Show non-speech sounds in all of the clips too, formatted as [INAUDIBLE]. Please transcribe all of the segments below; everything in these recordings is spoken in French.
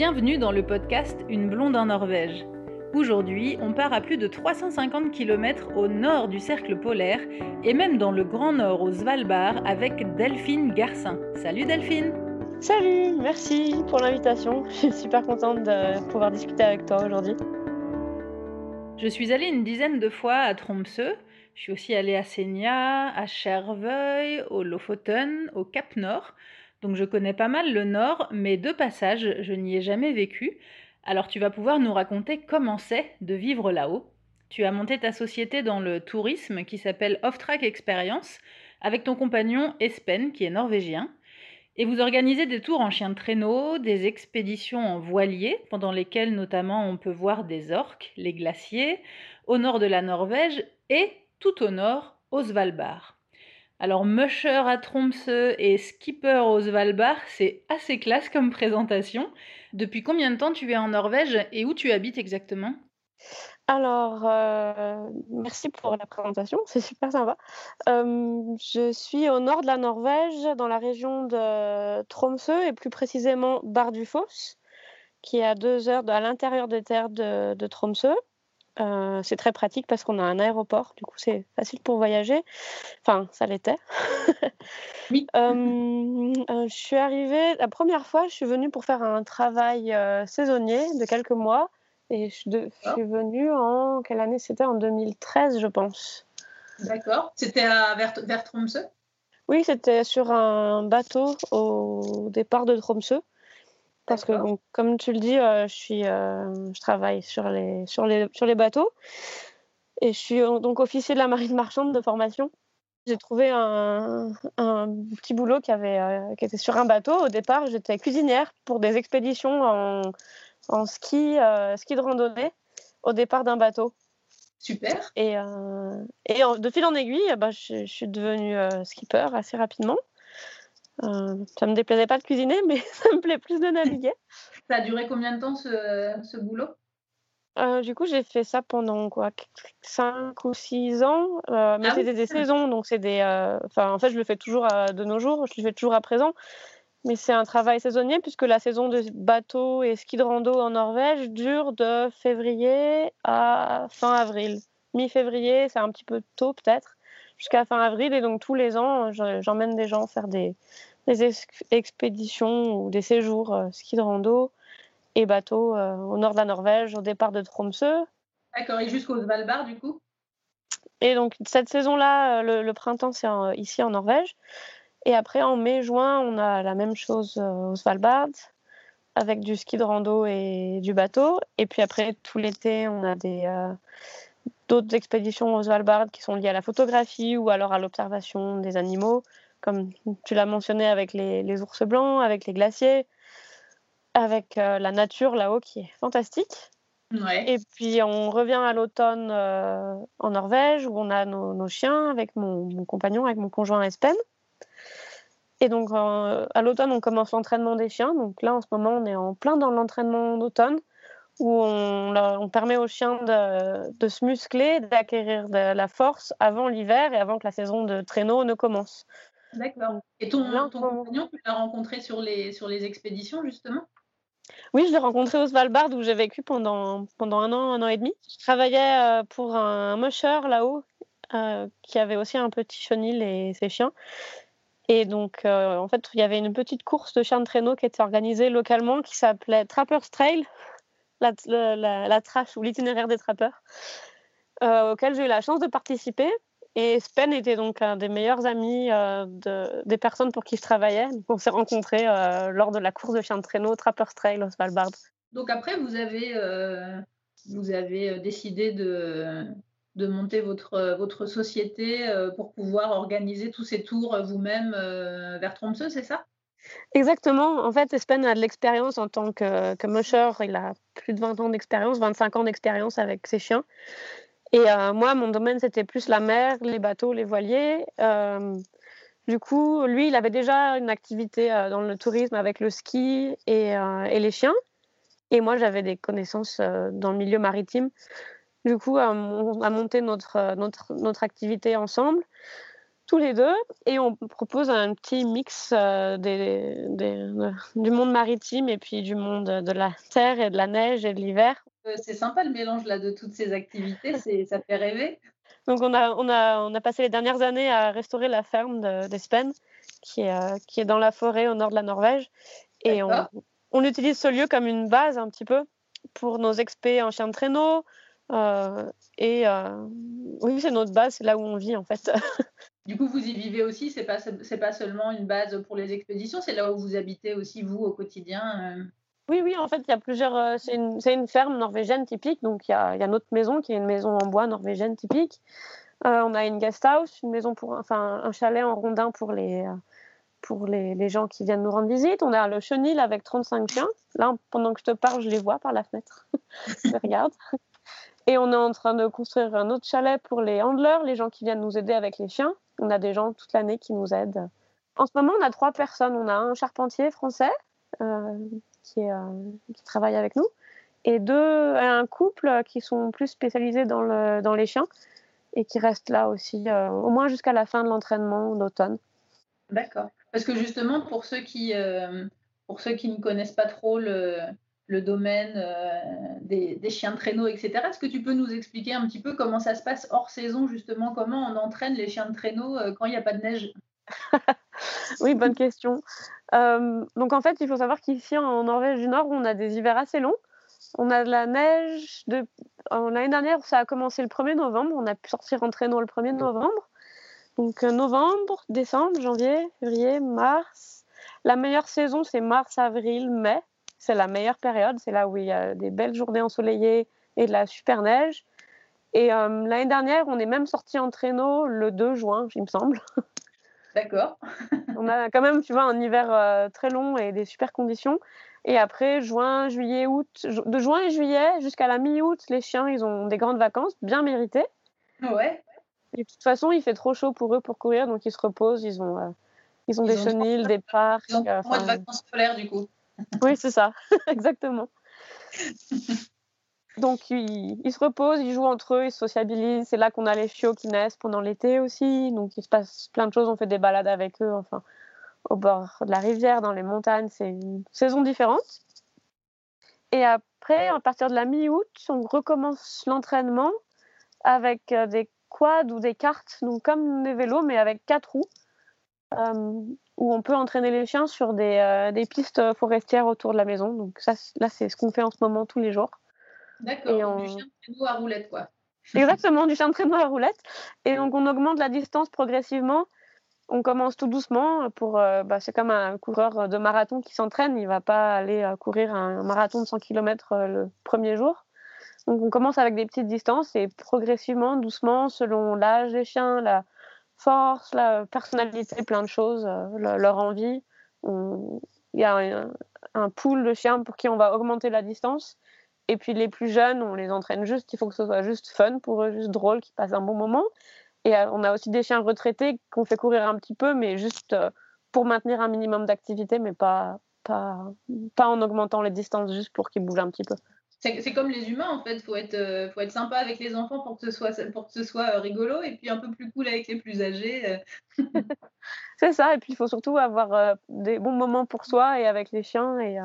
Bienvenue dans le podcast Une blonde en Norvège. Aujourd'hui, on part à plus de 350 km au nord du cercle polaire et même dans le grand nord au Svalbard avec Delphine Garcin. Salut Delphine Salut, merci pour l'invitation. [LAUGHS] Je suis super contente de pouvoir discuter avec toi aujourd'hui. Je suis allée une dizaine de fois à Tromsø. Je suis aussi allée à Senja, à Chervøy, au Lofoten, au Cap Nord. Donc je connais pas mal le Nord, mais de passage, je n'y ai jamais vécu. Alors tu vas pouvoir nous raconter comment c'est de vivre là-haut. Tu as monté ta société dans le tourisme qui s'appelle Off-Track Experience avec ton compagnon Espen qui est norvégien. Et vous organisez des tours en chien de traîneau, des expéditions en voilier, pendant lesquelles notamment on peut voir des orques, les glaciers, au nord de la Norvège et tout au nord, au Svalbard. Alors, musher à Tromsø et skipper au Svalbard, c'est assez classe comme présentation. Depuis combien de temps tu es en Norvège et où tu habites exactement? Alors, euh, merci pour la présentation, c'est super sympa. Euh, je suis au nord de la Norvège, dans la région de Tromsø et plus précisément Bardufoss, qui est à deux heures à l'intérieur des terres de, de Tromsø. Euh, c'est très pratique parce qu'on a un aéroport, du coup c'est facile pour voyager. Enfin, ça l'était. [LAUGHS] oui. Euh, euh, je suis arrivée, la première fois, je suis venue pour faire un travail saisonnier de quelques mois. Et je, suis venue en. Quelle année? C'était En 2013, je pense. D'accord. C'était vers, vers Tromsø Oui, c'était sur un bateau au départ de Tromsø. Parce que, comme tu le dis, euh, je, suis, euh, je travaille sur les, sur, les, sur les bateaux et je suis euh, donc officier de la marine marchande de formation. J'ai trouvé un, un, petit boulot qui, avait, qui était sur un bateau. Au départ, j'étais cuisinière pour des expéditions en, en ski, ski de randonnée au départ d'un bateau. Super. Et, et de fil en aiguille, bah, je, je, suis devenue skipper assez rapidement. Euh, ça me déplaisait pas de cuisiner, mais [LAUGHS] ça me plaît plus de naviguer. Ça a duré combien de temps ce, ce boulot? Euh, Du coup, j'ai fait ça pendant quoi? 5 ou 6 ans. Euh, mais ah c'était des saisons, donc c'est des. Enfin, en fait, je le fais toujours de nos jours, je le fais toujours à présent. Mais c'est un travail saisonnier puisque la saison de bateau et ski de rando en Norvège dure de février à fin avril. Mi-février, c'est un petit peu tôt peut-être, jusqu'à fin avril. Et donc tous les ans, j'emmène des gens faire des, des expéditions ou des séjours euh, ski de rando et bateau euh, au nord de la Norvège, au départ de Tromsø. D'accord, et jusqu'au Svalbard du coup? Et donc cette saison-là, euh, le, printemps, c'est ici en Norvège. Et après, en mai-juin, on a la même chose au Svalbard, avec du ski de rando et du bateau. Et puis après, tout l'été, on a des, d'autres expéditions au Svalbard qui sont liées à la photographie ou alors à l'observation des animaux comme tu l'as mentionné avec les, ours blancs, avec les glaciers, avec euh, la nature là-haut qui est fantastique. Et puis on revient à l'automne euh, en Norvège où on a nos, chiens avec mon, compagnon, avec mon conjoint Espen. Et donc à l'automne on commence l'entraînement des chiens. Donc là en ce moment on est en plein dans l'entraînement d'automne où on, permet aux chiens de, de se muscler, d'acquérir de la force avant l'hiver et avant que la saison de traîneau ne commence. D'accord. Et ton, compagnon, tu l'as rencontré sur les, sur les expéditions, justement? Oui, je l'ai rencontré au Svalbard où j'ai vécu pendant, pendant un an, un an et demi. Je travaillais euh, pour un musher là-haut euh, qui avait aussi un petit chenil et ses chiens. Et donc, euh, en fait, il y avait une petite course de chiens de traîneau qui était organisée localement qui s'appelait Trapper's Trail, la, la, la trache ou l'itinéraire des trappeurs, auquel j'ai eu la chance de participer. Et Spen était donc un des meilleurs amis euh, de, des personnes pour qui je travaillais. on s'est rencontrés euh, lors de la course de chien de traîneau Trapper's Trail au Svalbard. Donc après, vous avez, euh, vous avez décidé de, de monter votre, votre société pour pouvoir organiser tous ces tours vous-même vers Tromsø, c'est ça? Exactement. En fait, Espen a de l'expérience en tant que, que musher. Il a plus de 20 ans d'expérience, 25 ans d'expérience avec ses chiens. Et euh, moi, mon domaine, c'était plus la mer, les bateaux, les voiliers. Euh, du coup, lui, il avait déjà une activité euh, dans le tourisme avec le ski et, les chiens. Et moi, j'avais des connaissances dans le milieu maritime. Du coup, on a monté notre, notre, notre activité ensemble. tous les deux et on propose un petit mix du monde maritime et puis du monde de la terre et de la neige et de l'hiver. Euh, c'est sympa le mélange là de toutes ces activités, ça fait rêver. Donc on a, on, a, on a passé les dernières années à restaurer la ferme d'Espen qui, est, euh, qui est dans la forêt au nord de la Norvège et on, on, utilise ce lieu comme une base un petit peu pour nos expés en chien de traîneau. et oui, c'est notre base, c'est là où on vit en fait. [LAUGHS] Du coup, vous y vivez aussi, c'est pas pas seulement une base pour les expéditions, c'est là où vous habitez aussi vous au quotidien. Euh? Oui, oui, en fait, il y a plusieurs. Euh, c'est une, une, ferme norvégienne typique, donc il y a, y a, notre maison qui est une maison en bois norvégienne typique. Euh, on a une guest house, une maison pour, enfin, un chalet en rondin pour les pour les, les, gens qui viennent nous rendre visite. On a le chenil avec 35 chiens. Là, pendant que je te parle, je les vois par la fenêtre. [LAUGHS] je regarde. Et on est en train de construire un autre chalet pour les handlers, les gens qui viennent nous aider avec les chiens. On a des gens toute l'année qui nous aident. En ce moment, on a trois personnes. On a un charpentier français euh, qui, est, euh, qui, travaille avec nous et deux, un couple qui sont plus spécialisés dans, le, dans les chiens et qui restent là aussi, euh, au moins jusqu'à la fin de l'entraînement d'automne. D'accord. Parce que justement, pour ceux qui, pour ceux qui ne connaissent pas trop le, le domaine des, des, chiens de traîneau, etc. Est-ce que tu peux nous expliquer un petit peu comment ça se passe hors saison, justement, comment on entraîne les chiens de traîneau quand il n'y a pas de neige? [LAUGHS] [LAUGHS] Oui, bonne question. donc en fait, il faut savoir qu'ici en Norvège du Nord, on a des hivers assez longs. On a de la neige. De... L'année dernière, ça a commencé le 1er novembre. On a pu sortir en traîneau le 1er novembre. Donc novembre, décembre, janvier, février, mars. La meilleure saison, c'est mars, avril, mai c'est la meilleure période. C'est là où il y a des belles journées ensoleillées et de la super neige. Et euh, l'année dernière, on est même sorti en traîneau le 2 juin, il me semble. [LAUGHS] D'accord. [LAUGHS] on a quand même, tu vois, un hiver euh, très long et des super conditions. Et après, juin, juillet, août, de juin et juillet jusqu'à la mi-août, les chiens, ils ont des grandes vacances bien méritées. Ouais. Et de toute façon, il fait trop chaud pour eux pour courir, donc ils se reposent. Ils ont, euh, ils ont des chenilles, des parcs. Ils ont moins de vacances scolaires, du coup. Oui, c'est ça, [LAUGHS] exactement. [LAUGHS] Donc, ils, se reposent, ils jouent entre eux, ils se sociabilisent. C'est là qu'on a les chiots qui naissent pendant l'été aussi. Donc, il se passe plein de choses. On fait des balades avec eux, enfin, au bord de la rivière, dans les montagnes. C'est une saison différente. Et après, à partir de la mi-août, on recommence l'entraînement avec euh, des quads ou des cartes, donc comme des vélos, mais avec quatre roues. Euh, où on peut entraîner les chiens sur des, euh, des, pistes forestières autour de la maison. Donc ça, là, c'est ce qu'on fait en ce moment tous les jours. D'accord, du chien de traîneau à roulette, quoi. [LAUGHS] Exactement, du chien de traîneau à roulette. Et donc on augmente la distance progressivement. On commence tout doucement pour. Euh, bah, c'est comme un coureur de marathon qui s'entraîne. Il va pas aller courir un marathon de 100 km le premier jour. Donc on commence avec des petites distances et progressivement, doucement, selon l'âge des chiens, la, force, la personnalité, plein de choses, euh, leur envie. Il y a un, pool de chiens pour qui on va augmenter la distance. Et puis les plus jeunes, on les entraîne juste, il faut que ce soit juste fun pour eux, juste drôle, qu'ils passent un bon moment. Et euh, on a aussi des chiens retraités qu'on fait courir un petit peu, mais juste euh, pour maintenir un minimum d'activité, mais pas, pas, pas en augmentant les distances, juste pour qu'ils bougent un petit peu c'est comme les humains en fait, faut être euh, faut être sympa avec les enfants pour que ce soit pour que ce soit rigolo et puis un peu plus cool avec les plus âgés. [LAUGHS] C'est ça et puis il faut surtout avoir des bons moments pour soi et avec les chiens et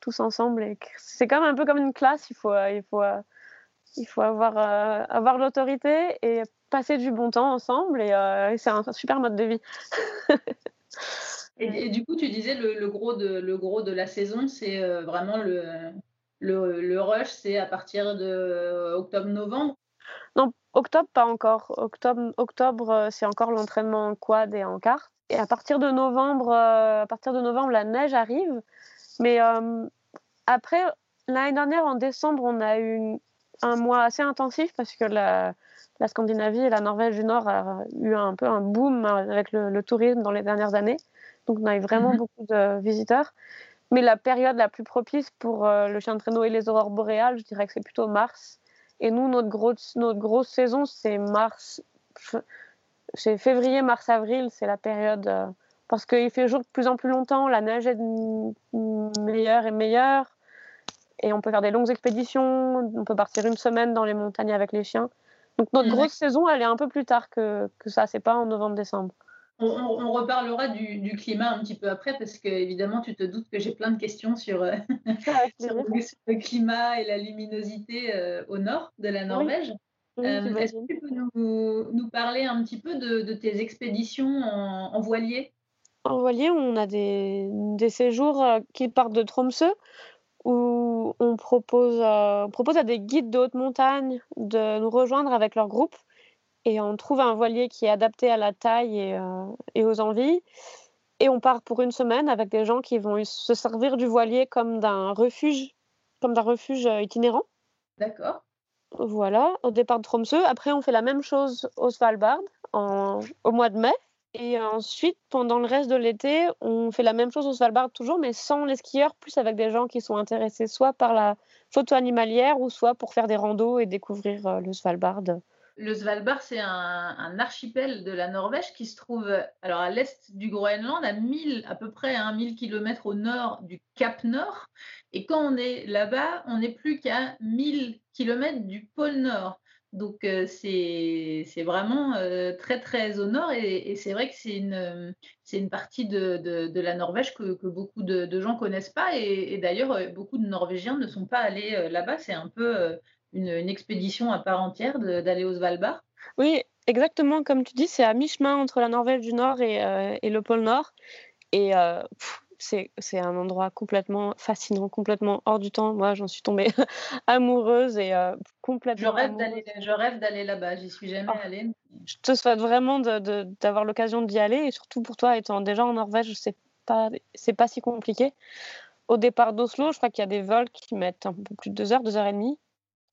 tous ensemble et c'est quand même un peu comme une classe, il faut il faut il faut avoir avoir l'autorité et passer du bon temps ensemble et, c'est un super mode de vie. et, du coup, tu disais le, le, gros de le gros de la saison, c'est vraiment le le, rush, c'est à partir de euh, octobre-novembre Non, octobre, pas encore. Octobre, octobre euh, c'est encore l'entraînement en quad et en carte. Et à partir de novembre, euh, à partir de novembre, la neige arrive. Mais après, l'année dernière, en décembre, on a eu un mois assez intensif parce que la, Scandinavie et la Norvège du Nord a eu un peu un boom avec le, tourisme dans les dernières années. Donc, on a eu vraiment mhm. beaucoup de visiteurs. Mais la période la plus propice pour euh, le chien de traîneau et les aurores boréales, je dirais que c'est plutôt mars. Et nous, notre, grosse, notre grosse saison, c'est mars. C'est février, mars, avril, c'est la période. Euh, parce qu'il fait jour de plus en plus longtemps, la neige est meilleure et meilleure. Et on peut faire des longues expéditions, on peut partir une semaine dans les montagnes avec les chiens. Donc notre grosse saison, elle est un peu plus tard que, que ça, c'est pas en novembre-décembre. On, reparlera du, climat un petit peu après parce que évidemment tu te doutes que j'ai plein de questions sur, euh, [LAUGHS] [LAUGHS] le, climat et la luminosité euh, au nord de la Norvège. Euh, est-ce que tu peux nous, parler un petit peu de, tes expéditions en, voilier? En voilier, on a des, séjours qui partent de Tromsø où on propose, on propose à des guides de haute montagne de nous rejoindre avec leur groupe et on trouve un voilier qui est adapté à la taille et, euh, et, aux envies. Et on part pour une semaine avec des gens qui vont se servir du voilier comme d'un refuge, comme d'un refuge euh, itinérant. D'accord. Voilà, au départ de Tromsø. Après, on fait la même chose au Svalbard en, au mois de mai. Et ensuite, pendant le reste de l'été, on fait la même chose au Svalbard toujours, mais sans les skieurs, plus avec des gens qui sont intéressés soit par la photo animalière ou soit pour faire des randos et découvrir euh, le Svalbard le Svalbard, c'est un, archipel de la Norvège qui se trouve alors à l'est du Groenland, à 1000, à peu près à 1000 km au nord du Cap Nord. Et quand on est là-bas, on n'est plus qu'à 1000 km du pôle Nord. Donc euh, c'est vraiment euh, très très au nord et, c'est vrai que c'est une, une partie de, la Norvège que, beaucoup de, gens connaissent pas et, et d'ailleurs euh, beaucoup de Norvégiens ne sont pas allés là-bas. C'est un peu une, expédition à part entière d'aller au Svalbard Oui, exactement comme tu dis, c'est à mi-chemin entre la Norvège du Nord et, euh, le pôle Nord. Et euh, c'est un endroit complètement fascinant, complètement hors du temps. Moi, j'en suis tombée [LAUGHS] amoureuse et euh, complètement. Je rêve d'aller là-bas, j'y suis jamais oh. allée. Je te souhaite vraiment d'avoir l'occasion d'y aller et surtout pour toi, étant déjà en Norvège, c'est pas, pas si compliqué. Au départ d'Oslo, je crois qu'il y a des vols qui mettent un peu plus de deux heures, deux heures et demie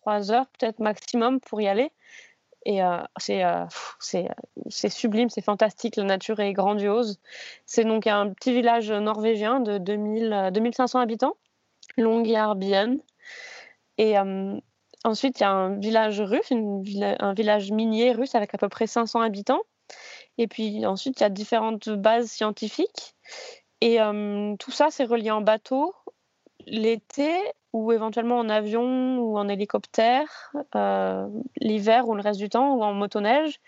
heures peut-être maximum pour y aller. Et euh, euh, c'est, c'est, sublime, c'est fantastique, la nature est grandiose. C'est donc un petit village norvégien de 2000, 2500 euh, habitants, Longyearbyen. Et ensuite, il y a un village russe, un village minier russe avec à peu près 500 habitants. Et puis ensuite, il y a différentes bases scientifiques. Et tout ça, c'est relié en bateau l'été ou éventuellement en avion ou en hélicoptère, euh, l'hiver ou le reste du temps, ou en motoneige.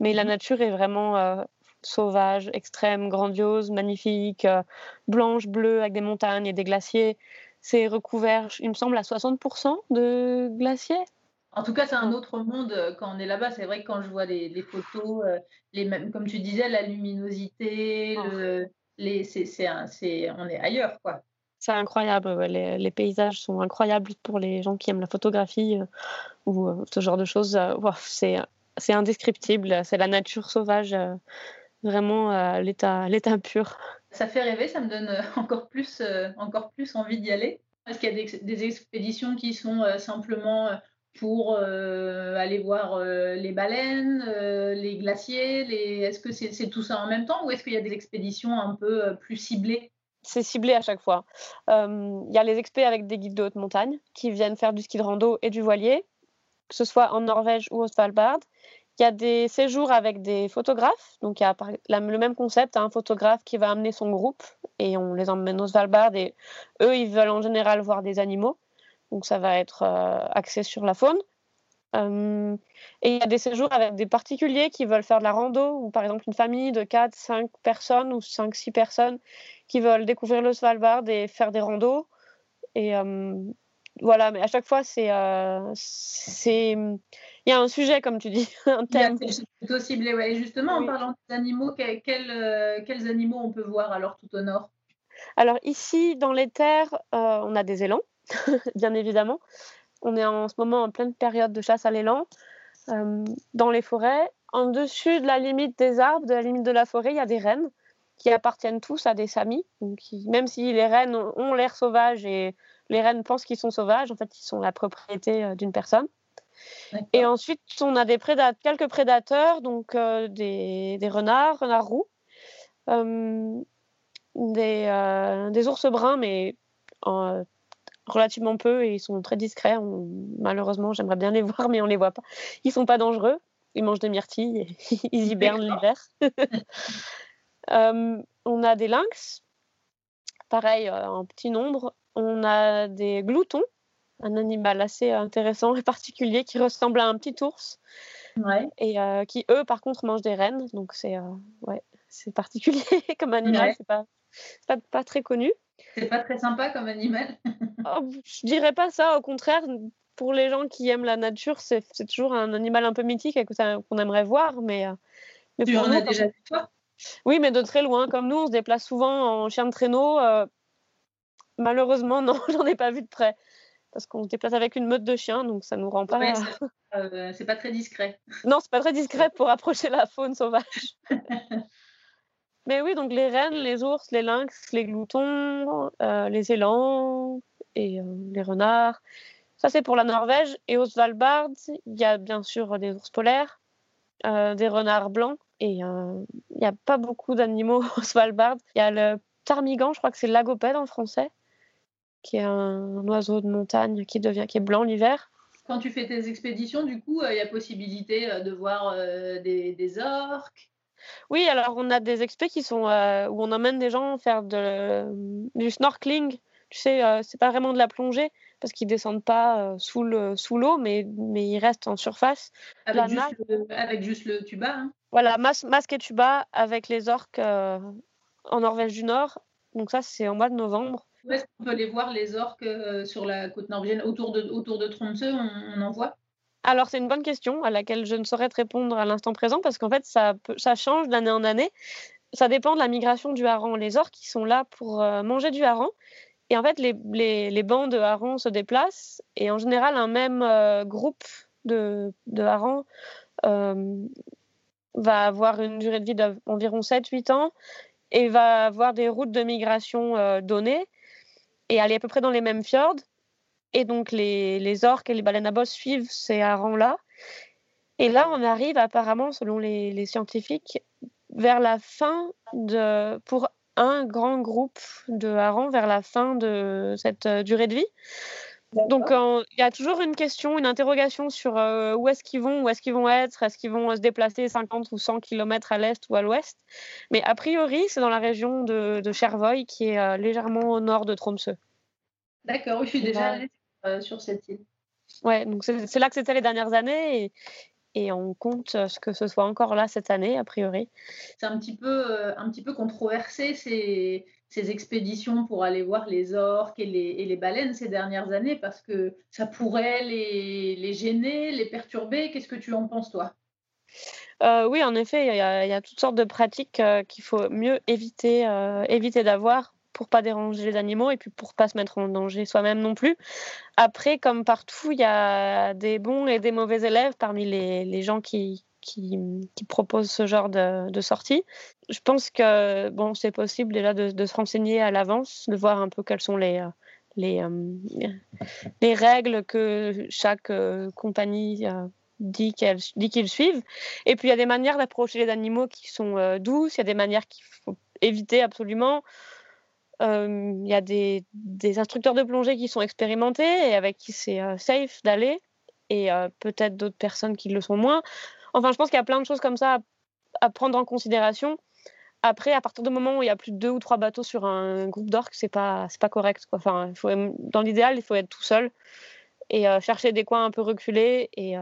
Mais la mhm. nature est vraiment euh, sauvage, extrême, grandiose, magnifique, euh, blanche, bleue, avec des montagnes et des glaciers. C'est recouvert, il me semble, à 60% de glaciers. En tout cas, c'est un autre monde quand on est là-bas. C'est vrai que quand je vois les, photos, les mêmes, comme tu disais, la luminosité, oh. le, les, c'est, on est ailleurs, quoi. C'est incroyable, les, paysages sont incroyables pour les gens qui aiment la photographie euh, ou euh, ce genre de choses. Euh, c'est, c'est indescriptible, c'est la nature sauvage, vraiment l'état, l'état pur. Ça fait rêver, ça me donne encore plus, encore plus envie d'y aller. Est-ce qu'il y a des, expéditions qui sont simplement pour aller voir les baleines, les glaciers les... Est-ce que c'est, c'est tout ça en même temps ou est-ce qu'il y a des expéditions un peu plus ciblées? C'est ciblé à chaque fois. Il y a les experts avec des guides de haute montagne qui viennent faire du ski de rando et du voilier, que ce soit en Norvège ou au Svalbard. Il y a des séjours avec des photographes. Donc, il y a le même concept, un photographe qui va amener son groupe et on les emmène au Svalbard et eux, ils veulent en général voir des animaux. Donc, ça va être euh, axé sur la faune. Et il y a des séjours avec des particuliers qui veulent faire de la rando, ou par exemple une famille de 4, 5 personnes ou 5, 6 personnes qui veulent découvrir le Svalbard et faire des randos. Et euh, voilà, mais à chaque fois, c'est. Euh, il y a un sujet, comme tu dis, [LAUGHS] un thème. C'est plutôt ciblé, ouais. justement, en parlant d'animaux, quels, euh, quels, animaux on peut voir alors tout au nord? Alors, ici, dans les terres, on a des élans, [LAUGHS] bien évidemment. On est en ce moment en pleine période de chasse à l'élan. dans les forêts, en dessus de la limite des arbres, de la limite de la forêt, il y a des rennes qui appartiennent tous à des samis. Donc, même si les rennes ont l'air sauvages et les rennes pensent qu'ils sont sauvages, en fait, ils sont la propriété euh, d'une personne. Et ensuite, on a des quelques prédateurs, donc euh, des, renards, renards roux, euh, des, ours bruns, mais relativement peu et ils sont très discrets. malheureusement, j'aimerais bien les [LAUGHS] voir, mais on les voit pas. Ils sont pas dangereux. Ils mangent des myrtilles et [LAUGHS] ils hibernent l'hiver. [LAUGHS] Euh, on a des lynx, pareil euh, en petit nombre. On a des gloutons, un animal assez intéressant et particulier qui ressemble à un petit ours. Et euh, qui, eux, par contre, mangent des rennes. Donc, c'est ouais, particulier comme animal, c'est pas, pas, pas très connu. C'est pas très sympa comme animal. oh, [LAUGHS] je dirais pas ça, au contraire, pour les gens qui aiment la nature, c'est toujours un animal un peu mythique qu'on aimerait voir, mais, mais tu en as déjà vu toi? Oui, mais de très loin. Comme nous, on se déplace souvent en chien de traîneau. malheureusement, [LAUGHS] non, j'en ai pas vu de près parce qu'on se déplace avec une meute de chiens, donc ça nous rend pas. [LAUGHS] Euh, c'est pas très discret. Non, c'est pas très discret pour approcher la faune sauvage. Mais oui, donc les rennes, les ours, les lynx, les gloutons, euh, les élans et euh, les renards. Ça, c'est pour la Norvège. Et au Svalbard, il y a bien sûr des ours polaires, des renards blancs. Et il n'y a pas beaucoup d'animaux [LAUGHS] au Svalbard. Il y a le ptarmigan, je crois que c'est l'agopède en français qui est un, oiseau de montagne qui devient qui est blanc l'hiver. Quand tu fais tes expéditions, du coup, euh, il y a possibilité euh, de voir euh, des, orques. Oui, alors on a des expés qui sont où on emmène des gens faire de, du snorkeling. Tu sais, c'est pas vraiment de la plongée parce qu'ils descendent pas sous le sous l'eau, mais mais ils restent en surface. Avec, juste, le, avec juste le tuba. Hein. Voilà, masque et tuba avec les orques en Norvège du Nord. Donc ça, c'est en mois de novembre. Où est-ce qu'on peut les voir, les orques, euh, sur la côte norvégienne? Autour de, autour de Tromsø, on, en voit? Alors, c'est une bonne question à laquelle je ne saurais te répondre à l'instant présent parce qu'en fait, ça, change d'année en année. Ça dépend de la migration du hareng. Les orques, qui sont là pour euh, manger du hareng. Et en fait, les, les, les, bancs de harengs se déplacent. Et en général, un même euh, groupe de, de harengs va avoir une durée de vie d'environ 7-8 ans et va avoir des routes de migration données et aller à peu près dans les mêmes fjords. Et donc les, les orques et les baleines à bosse suivent ces harengs-là. Et là, on arrive apparemment, selon les, les, scientifiques, vers la fin de, pour un grand groupe de harengs, vers la fin de cette euh, durée de vie. Donc il y a toujours une question, une interrogation sur euh, où est-ce qu'ils vont, où est-ce qu'ils vont être, est-ce qu'ils vont euh, se déplacer 50 ou 100 km à l'est ou à l'ouest? Mais a priori, c'est dans la région de, de Chervoy, qui est euh, légèrement au nord de Tromsø. D'accord, oui, je suis déjà allée sur cette île. Ouais, donc c'est là que c'était les dernières années et, et on compte ce que ce soit encore là cette année, a priori. C'est un petit peu, un petit peu controversé ces, ces expéditions pour aller voir les orques et les, et les, baleines ces dernières années parce que ça pourrait les, les gêner, les perturber. Qu'est-ce que tu en penses, toi? Euh, Oui, en effet, il y, a, y, a toutes sortes de pratiques euh, qu'il faut mieux éviter, euh, éviter d'avoir pour pas déranger les animaux et puis pour pas se mettre en danger soi-même non plus. Après, comme partout, il y a des bons et des mauvais élèves parmi les, gens qui, proposent ce genre de, de, sortie. Je pense que bon, c'est possible déjà de, se renseigner à l'avance, de voir un peu quelles sont les, euh, les règles que chaque euh, compagnie euh, dit qu'ils suivent. Et puis il y a des manières d'approcher les animaux qui sont douces, il y a des manières qu'il faut éviter absolument. Il y a des, instructeurs de plongée qui sont expérimentés et avec qui c'est safe d'aller, et peut-être d'autres personnes qui le sont moins. Enfin, je pense qu'il y a plein de choses comme ça à, prendre en considération. Après, à partir du moment où il y a plus de deux ou trois bateaux sur un groupe d'orques, c'est pas pas correct. Quoi. Enfin, dans l'idéal, il faut être tout seul et chercher des coins un peu reculés et,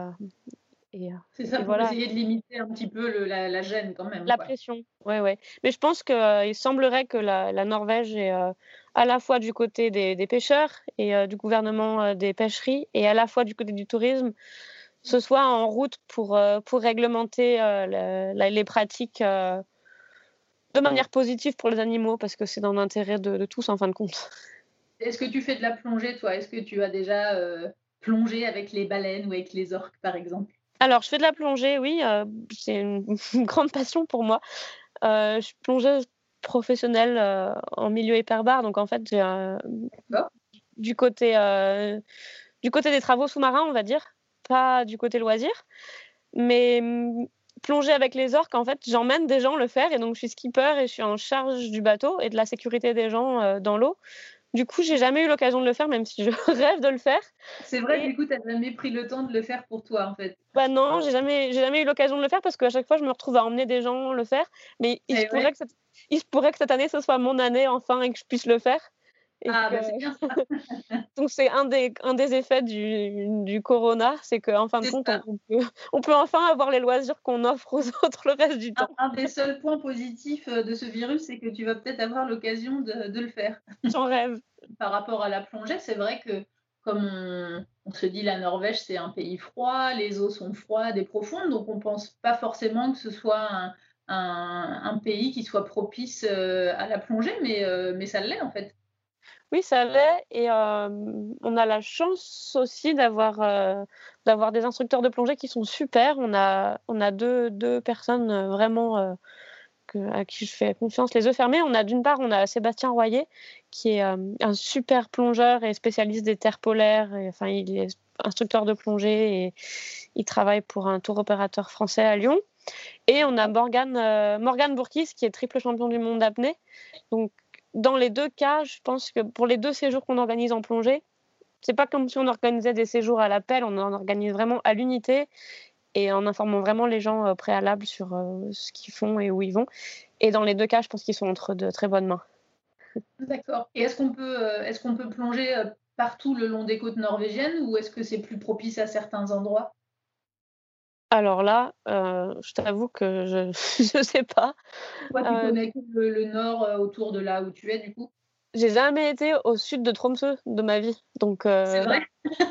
et, euh, c'est ça, pour voilà. essayer de limiter un petit peu le, la, la, gêne quand même. La pression, ouais, ouais. Mais je pense qu'il semblerait que la, la Norvège est à la fois du côté des, des pêcheurs et du gouvernement des pêcheries et à la fois du côté du tourisme ce soit en route pour, euh, pour réglementer euh, les pratiques euh, de manière positive pour les animaux, parce que c'est dans l'intérêt de, tous en fin de compte. Est-ce que tu fais de la plongée, toi? Est-ce que tu as déjà plongé avec les baleines ou avec les orques, par exemple? Alors, je fais de la plongée, oui. c'est [LAUGHS] une, grande passion pour moi. je suis plongeuse professionnelle en milieu hyperbare, donc en fait, du côté du côté des travaux sous-marins, on va dire pas du côté loisir. Mais mm, plonger avec les orques, en fait, j'emmène des gens le faire et donc je suis skipper et je suis en charge du bateau et de la sécurité des gens euh, dans l'eau. Du coup, j'ai jamais eu l'occasion de le faire, même si je [LAUGHS] rêve de le faire. C'est vrai, du coup, tu n'as jamais pris le temps de le faire pour toi, en fait. Bah non, j'ai jamais, j'ai jamais eu l'occasion de le faire parce qu'à chaque fois, je me retrouve à emmener des gens le faire. Mais il, se pourrait, que cette, il se pourrait que cette année, ce soit mon année enfin et que je puisse le faire. Ah, bah, c'est bien ça. [LAUGHS] Donc, c'est un des, un des effets du, du corona, c'est qu'en fin de compte, on peut, on peut, enfin avoir les loisirs qu'on offre aux [LAUGHS] autres le reste du temps. Un, des seuls points positifs euh, de ce virus, c'est que tu vas peut-être avoir l'occasion de, de, le faire. J'en rêve. [LAUGHS] Par rapport à la plongée, c'est vrai que comme on, on, se dit la Norvège c'est un pays froid, les eaux sont froides et profondes, donc on pense pas forcément que ce soit un, un, un pays qui soit propice euh, à la plongée, mais, euh, mais ça l'est en fait. Oui, ça l'est. Et euh, on a la chance aussi d'avoir euh, d'avoir des instructeurs de plongée qui sont super. On a, on a deux, deux personnes euh, vraiment à qui je fais confiance les yeux fermés. On a d'une part, on a Sébastien Royer, qui est un super plongeur et spécialiste des terres polaires. Enfin, il est instructeur de plongée et il travaille pour un tour opérateur français à Lyon. Et on a Morgane, euh, Morgane Bourkis, qui est triple champion du monde d'apnée. Donc, dans les deux cas, je pense que pour les deux séjours qu'on organise en plongée, c'est pas comme si on organisait des séjours à l'appel, on en organise vraiment à l'unité et en informant vraiment les gens euh, préalables sur euh, ce qu'ils font et où ils vont. Et dans les deux cas, je pense qu'ils sont entre de très bonnes mains. D'accord. Et est-ce qu'on peut, euh, est-ce qu'on peut plonger partout le long des côtes norvégiennes ou est-ce que c'est plus propice à certains endroits? Alors là, euh, je t'avoue que je [LAUGHS] ne sais pas. Toi, tu euh, connais le, le nord euh, autour de là où tu es, du coup? J'ai jamais été au sud de Tromsø de ma vie. Donc, C'est vrai?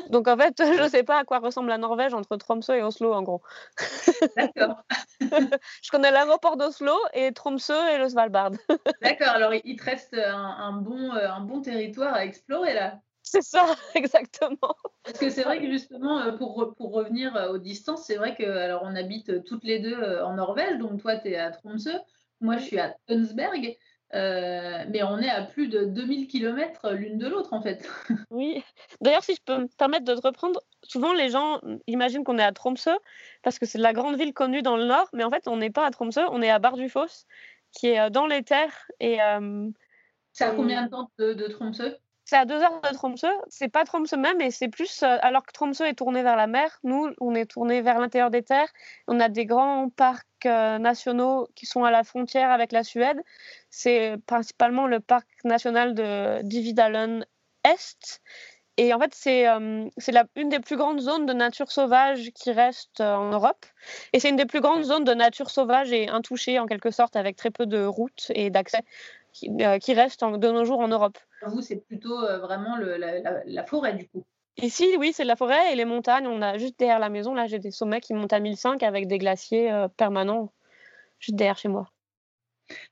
donc en fait, [LAUGHS] je ne sais pas à quoi ressemble la Norvège entre Tromsø et Oslo, en gros. [LAUGHS] D'accord. je connais l'aéroport d'Oslo et Tromsø et le Svalbard. D'accord. Alors, il te reste un, un, bon, un bon territoire à explorer là. [LAUGHS] C'est ça, [LAUGHS] exactement. Parce que c'est vrai que justement, euh, pour, pour revenir euh, aux distances, c'est vrai que alors on habite toutes les deux en Norvège, donc toi tu es à Tromsø, moi je suis à Tønsberg. Euh, mais on est à plus de 2000 km l'une de l'autre en fait. [LAUGHS] Oui. D'ailleurs, si je peux me permettre de te reprendre, souvent les gens imaginent qu'on est à Tromsø parce que c'est la grande ville connue dans le nord, mais en fait, on n'est pas à Tromsø, on est à Bardufoss, qui est euh, dans les terres. Et, euh, c'est à combien de temps de, de Tromsø? C'est à deux heures de Tromsø. C'est pas Tromsø même, mais c'est plus. Euh, alors que Tromsø est tourné vers la mer, nous, on est tourné vers l'intérieur des terres. On a des grands parcs euh, nationaux qui sont à la frontière avec la Suède. C'est principalement le parc national de Dividalen Est. Et en fait, c'est euh, une des plus grandes zones de nature sauvage qui reste euh, en Europe. Et c'est une des plus grandes zones de nature sauvage et intouchée, en quelque sorte, avec très peu de routes et d'accès qui, euh, qui restent en, de nos jours en Europe. Vous, c'est plutôt euh, vraiment le, la, la, la, forêt, du coup Ici, oui, c'est la forêt et les montagnes. On a juste derrière la maison, là, j'ai des sommets qui montent à 1005 avec des glaciers euh, permanents juste derrière chez moi.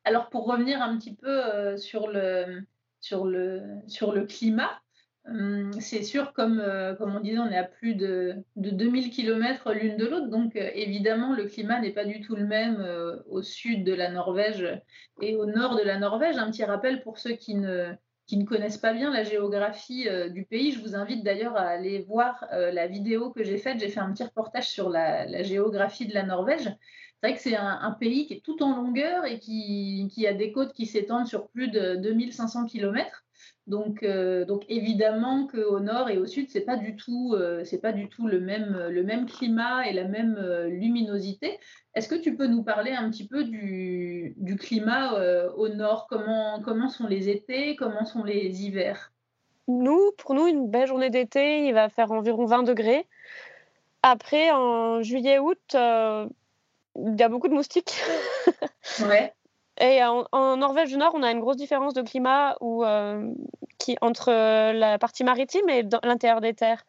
Alors, pour revenir un petit peu euh, sur, le, sur, le, sur le climat, c'est sûr, comme, euh, comme on disait, on est à plus de, de 2000 km l'une de l'autre, donc euh, évidemment, le climat n'est pas du tout le même euh, au sud de la Norvège et au nord de la Norvège. Un petit rappel pour ceux qui ne, connaissent pas bien la géographie du pays, je vous invite d'ailleurs à aller voir la vidéo que j'ai faite. J'ai fait un petit reportage sur la, géographie de la Norvège. C'est vrai que c'est un, un, pays qui est tout en longueur et qui, qui a des côtes qui s'étendent sur plus de 2500 km. Donc, euh, donc évidemment qu'au nord et au sud, c'est pas du tout, euh, c'est pas du tout le même, le même climat et la même euh, luminosité. Est-ce que tu peux nous parler un petit peu du, du climat euh, au nord? Comment, comment sont les étés, comment sont les hivers? Nous, pour nous, une belle journée d'été, il va faire environ 20 degrés. Après, en juillet-août, euh, il y a beaucoup de moustiques. ouais. Et en, en, Norvège du Nord, on a une grosse différence de climat où, euh, qui, entre la partie maritime et l'intérieur des terres.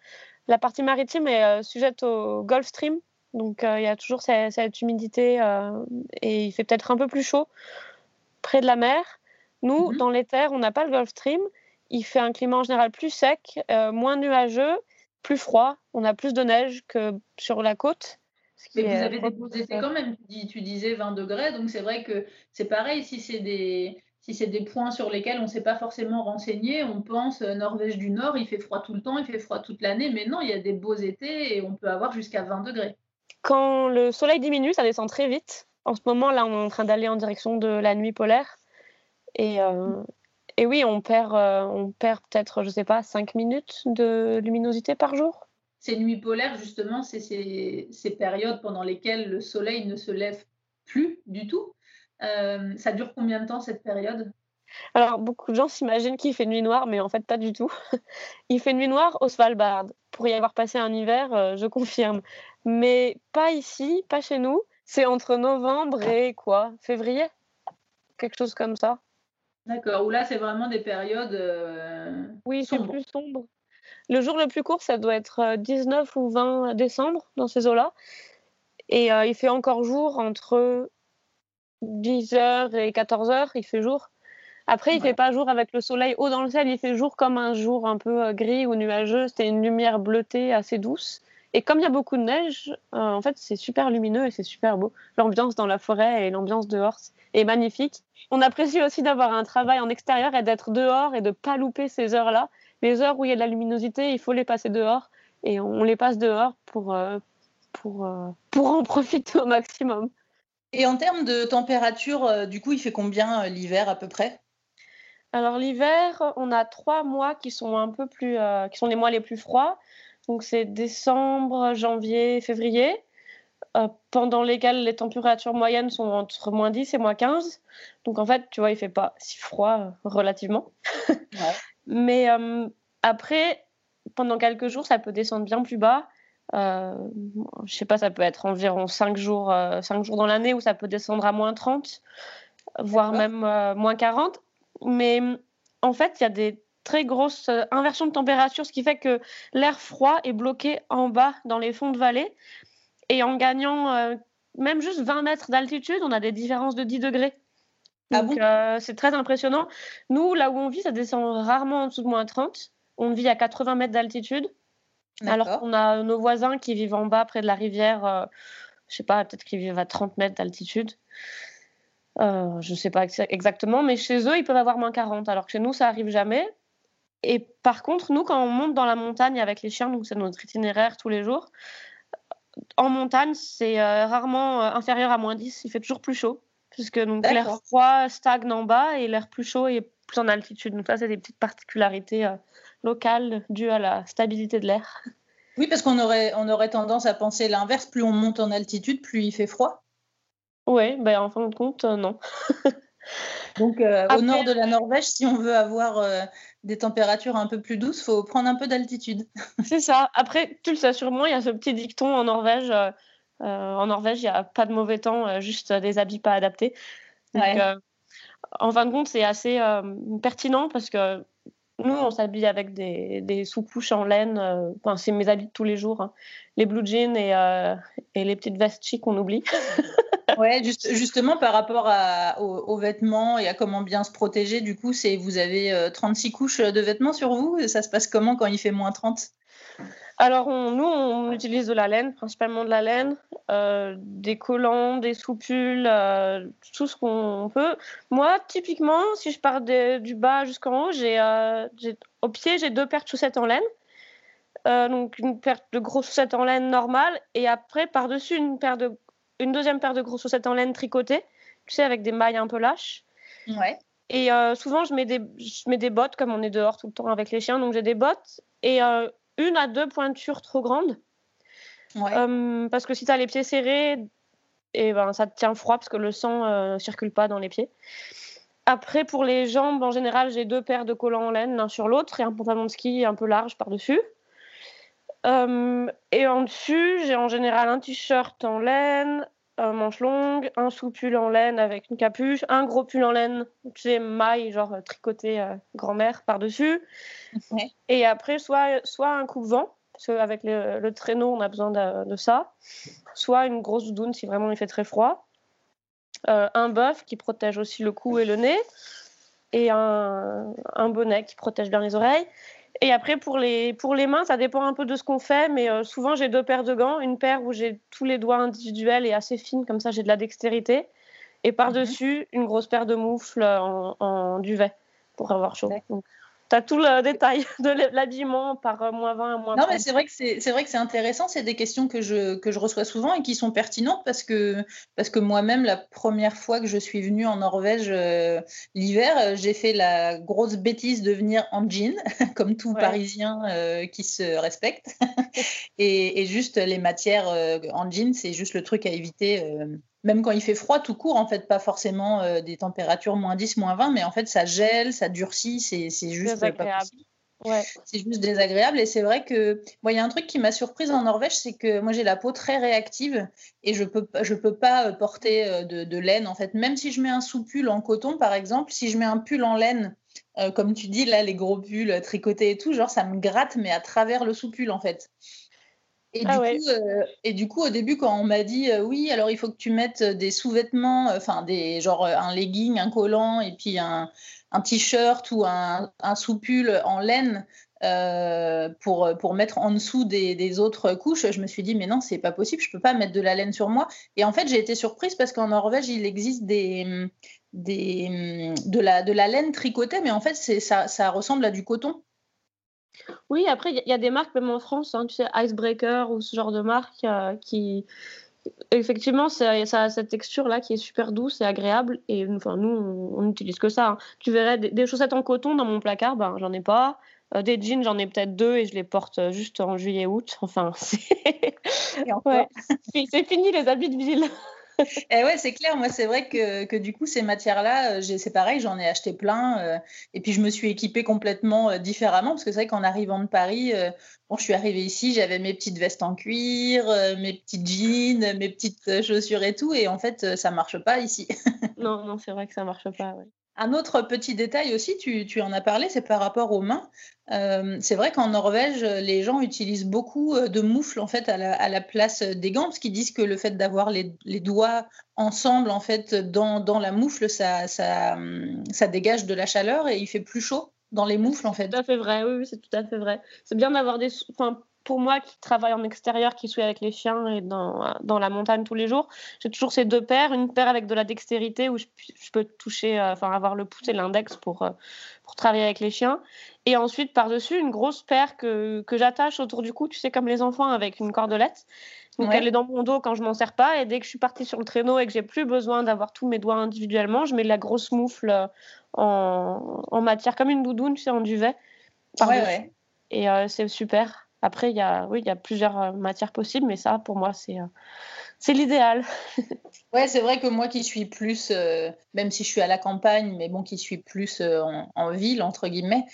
La partie maritime est euh, sujette au Gulf Stream, donc euh, il y a toujours cette, cette humidité euh, et il fait peut-être un peu plus chaud près de la mer. Nous, -hmm. dans les terres, on n'a pas le Gulf Stream. Il fait un climat en général plus sec, euh, moins nuageux, plus froid. On a plus de neige que sur la côte. Mais vous avez des beaux étés quand même. Tu, dis, tu disais 20 degrés, donc c'est vrai que c'est pareil. Si c'est des, si c'est des points sur lesquels on ne s'est pas forcément renseigné, on pense euh, Norvège du Nord, il fait froid tout le temps, il fait froid toute l'année, mais non, il y a des beaux étés et on peut avoir jusqu'à 20 degrés. Quand le soleil diminue, ça descend très vite. En ce moment, là, on est en train d'aller en direction de la nuit polaire. Et, euh, et oui, on perd, euh, on perd peut-être, je ne sais pas, 5 minutes de luminosité par jour. Ces nuits polaires, justement, c'est ces, ces, périodes pendant lesquelles le soleil ne se lève plus du tout. Euh, ça dure combien de temps cette période? Alors, beaucoup de gens s'imaginent qu'il fait nuit noire, mais en fait, pas du tout. [LAUGHS] Il fait nuit noire au Svalbard. Pour y avoir passé un hiver, euh, je confirme. Mais pas ici, pas chez nous. C'est entre novembre et quoi? Février? Quelque chose comme ça. D'accord, où là, c'est vraiment des périodes. Euh, oui, c'est plus sombre. Le jour le plus court, ça doit être 19 euh, ou 20 décembre dans ces eaux-là. Et il fait encore jour entre 10h et 14h, il fait jour. Après, il fait pas jour avec le soleil haut dans le ciel, il fait jour comme un jour un peu euh, gris ou nuageux. C'était une lumière bleutée assez douce. Et comme il y a beaucoup de neige, euh, en fait, c'est super lumineux et c'est super beau. L'ambiance dans la forêt et l'ambiance dehors est magnifique. On apprécie aussi d'avoir un travail en extérieur et d'être dehors et de pas louper ces heures-là. Les heures où il y a de la luminosité, il faut les passer dehors et on les passe dehors pour, euh, pour, pour en [LAUGHS] profiter au maximum. Et en termes de température, du coup, il fait combien l'hiver à peu près? Alors l'hiver, on a trois mois qui sont un peu plus, euh, qui sont les mois les plus froids. Donc c'est décembre, janvier, février, euh, pendant lesquels les températures moyennes sont entre moins 10 et moins 15. Donc en fait, tu vois, il fait pas si froid euh, relativement. Mais après, pendant quelques jours, ça peut descendre bien plus bas. je sais pas, ça peut être environ 5 jours, 5 jours dans l'année où ça peut descendre à moins 30, voire même moins 40 mais en fait, il y a des très grosses euh, inversions de température, ce qui fait que l'air froid est bloqué en bas dans les fonds de vallée. Et en gagnant euh, même juste 20 mètres d'altitude, on a des différences de 10 degrés. Ah Donc euh, c'est très impressionnant. Nous, là où on vit, ça descend rarement en dessous de moins 30. On vit à 80 mètres d'altitude. Alors qu'on a nos voisins qui vivent en bas près de la rivière, je sais pas, peut-être qu'ils vivent à 30 mètres d'altitude. Euh, je ne sais pas exactement, mais chez eux, ils peuvent avoir moins 40, alors que chez nous, ça arrive jamais. Et par contre, nous, quand on monte dans la montagne avec les chiens, donc c'est notre itinéraire tous les jours, en montagne, c'est euh, rarement euh, inférieur à moins 10, il fait toujours plus chaud, puisque l'air froid stagne en bas et l'air plus chaud est plus en altitude. Donc ça, c'est des petites particularités locales dues à la stabilité de l'air. Oui, parce qu'on aurait, on aurait tendance à penser l'inverse, plus on monte en altitude, plus il fait froid. Oui, ben, en fin de compte, euh, non. [LAUGHS] Donc, euh, au nord de la Norvège, si on veut avoir euh, des températures un peu plus douces, il faut prendre un peu d'altitude. C'est ça. Après, tu le sais sûrement, il y a ce petit dicton en Norvège. En Norvège, il n'y a pas de mauvais temps, juste des habits pas adaptés. en fin de compte, c'est assez pertinent parce que nous, on s'habille avec des, sous-couches en laine. Enfin, c'est mes habits de tous les jours. Hein. Les blue jeans et, et les petites vestes chic qu'on oublie. [LAUGHS] Ouais, justement par rapport aux, vêtements et à comment bien se protéger, du coup, c'est vous avez 36 euh, couches de vêtements sur vous? Ça se passe comment quand il fait moins 30 alors, nous, on utilise de la laine, principalement de la laine, euh, des collants, des soupules, euh, tout ce qu'on peut. Moi, typiquement, si je pars du bas jusqu'en haut, j'ai, au pied, j'ai deux paires de chaussettes en laine. donc, une paire de grosses chaussettes en laine normale, et après, par-dessus, une paire de une deuxième paire de grosses chaussettes en laine tricotées, tu sais, avec des mailles un peu lâches. Ouais. Et euh, souvent, je mets, des, je mets des bottes, comme on est dehors tout le temps avec les chiens, donc j'ai des bottes et euh, une à deux pointures trop grandes. Ouais. Euh, parce que si tu as les pieds serrés, et eh ben, ça te tient froid parce que le sang ne circule pas dans les pieds. Après, pour les jambes, en général, j'ai deux paires de collants en laine l'un sur l'autre et un pantalon de ski un peu large par-dessus. Euh, et en dessus, j'ai en général un t-shirt en laine, un manche longue, un sous-pull en laine avec une capuche, un gros pull en laine, tu sais, maille, genre tricoté euh, grand-mère par-dessus. Et après, soit, soit un coupe-vent, parce qu'avec le, le, traîneau, on a besoin de, ça, soit une grosse doudoune si vraiment il fait très froid. Euh, un bœuf qui protège aussi le cou et le nez, et un, un bonnet qui protège bien les oreilles. Et après, pour les, pour les mains, ça dépend un peu de ce qu'on fait, mais euh, souvent j'ai deux paires de gants. Une paire où j'ai tous les doigts individuels et assez fines, comme ça j'ai de la dextérité. Et par-dessus, une grosse paire de moufles en, en duvet pour avoir chaud tu as tout le détail [LAUGHS] de l'habillement par euh, moins 20 à moins Non, mais c'est vrai que c'est vrai que c'est intéressant. C'est des questions que je, que je reçois souvent et qui sont pertinentes parce que, parce que moi-même, la première fois que je suis venue en Norvège euh, l'hiver, euh, j'ai fait la grosse bêtise de venir en jean, [LAUGHS] comme tout Parisien qui se respecte. [LAUGHS] et, et, juste les matières en jean, c'est juste le truc à éviter même quand il fait froid tout court, en fait, pas forcément des températures moins 10, moins 20, mais en fait, ça gèle, ça durcit, c'est juste pas possible. Ouais. C'est juste désagréable. Et c'est vrai que il y a un truc qui m'a surprise en Norvège, c'est que moi j'ai la peau très réactive et je peux je peux pas euh, porter euh, de, laine en fait. Même si je mets un sous-pull en coton par exemple, si je mets un pull en laine, euh, comme tu dis là, les gros pulls tricotés et tout, genre ça me gratte mais à travers le sous-pull en fait. Et, ah du coup, et du coup, au début, quand on m'a dit oui, alors il faut que tu mettes des sous-vêtements, enfin des genre un legging, un collant et puis un, un t-shirt ou un, un sous-pull en laine euh, pour, pour mettre en dessous des, autres couches, je me suis dit, mais non, c'est pas possible, je peux pas mettre de la laine sur moi. Et en fait, j'ai été surprise parce qu'en Norvège, il existe des, des, de, la, de la laine tricotée, mais en fait, ça, ça ressemble à du coton. Oui, après, il y, a des marques, même en France, hein, tu sais, Icebreaker ou ce genre de marque euh, qui, Effectivement, ça, a cette texture-là qui est super douce et agréable. Et enfin, nous, on n'utilise que ça. Hein. Tu verrais des, chaussettes en coton dans mon placard, ben, j'en ai pas. Euh, des jeans, j'en ai peut-être deux et je les porte euh, juste en juillet-août. Enfin, [LAUGHS] c'est ouais. fini les habits de ville. [LAUGHS] Eh ouais, c'est clair. Moi, c'est vrai que, que, du coup, ces matières-là, euh, c'est pareil, j'en ai acheté plein. Euh, et puis, je me suis équipée complètement euh, différemment. Parce que c'est vrai qu'en arrivant de Paris, bon, je suis arrivée ici, j'avais mes petites vestes en cuir, mes petites jeans, mes petites chaussures et tout. Et en fait, ça marche pas ici. [LAUGHS] non, non, c'est vrai que ça marche pas. Ouais. Un autre petit détail aussi, tu, en as parlé, c'est par rapport aux mains. Euh, c'est vrai qu'en Norvège, les gens utilisent beaucoup euh, de moufles en fait à la, place des gants, parce qu'ils disent que le fait d'avoir les, doigts ensemble en fait dans, la moufle, ça, ça, dégage de la chaleur et il fait plus chaud dans les moufles en fait. Tout à fait vrai, oui, c'est tout à fait vrai. C'est bien d'avoir des, enfin, pour moi qui travaille en extérieur, qui suis avec les chiens et dans, dans la montagne tous les jours, j'ai toujours ces deux paires, une paire avec de la dextérité où je, peux toucher, euh, enfin avoir le pouce et l'index pour, euh, pour travailler avec les chiens. Et ensuite, par-dessus, une grosse paire que, que j'attache autour du cou, tu sais, comme les enfants avec une cordelette. Donc elle est dans mon dos quand je m'en sers pas. Et dès que je suis partie sur le traîneau et que j'ai plus besoin d'avoir tous mes doigts individuellement, je mets la grosse moufle euh, en, en matière comme une doudoune, tu sais, en duvet. Ouais, ouais. Et c'est super. Après, il y a, oui, il y a plusieurs euh, matières possibles, mais ça, pour moi, c'est, euh, l'idéal. [LAUGHS] ouais, c'est vrai que moi qui suis plus, euh, même si je suis à la campagne, mais bon, qui suis plus en, ville, entre guillemets,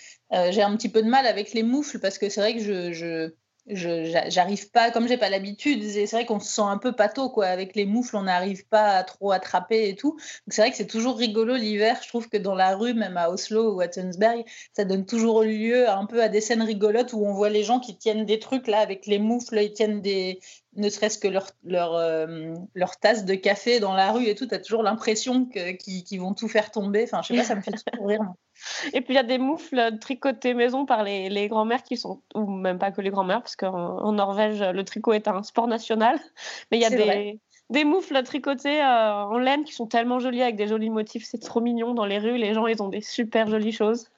j'ai un petit peu de mal avec les moufles parce que c'est vrai que je j'arrive pas, comme j'ai pas l'habitude, c'est vrai qu'on se sent un peu pâteau, quoi. Avec les moufles, on n'arrive pas à trop attraper et tout. C'est vrai que c'est toujours rigolo l'hiver. Je trouve que dans la rue, même à Oslo ou à Tunsberg, ça donne toujours lieu un peu à des scènes rigolotes où on voit les gens qui tiennent des trucs là avec les moufles, ils tiennent des, ne serait-ce que leur, leur, euh, leur, tasse de café dans la rue et tout, tu as toujours l'impression qu'ils vont tout faire tomber. Enfin, je sais pas, ça me fait toujours rire. [LAUGHS] Et puis il y a des moufles tricotées maison par les, les grands-mères qui sont, ou même pas que les grands-mères, parce qu'en Norvège, le tricot est un sport national. Mais il y a des, des moufles tricotées euh, en laine qui sont tellement jolies avec des jolis motifs. C'est trop mignon dans les rues. Les gens, ils ont des super jolies choses.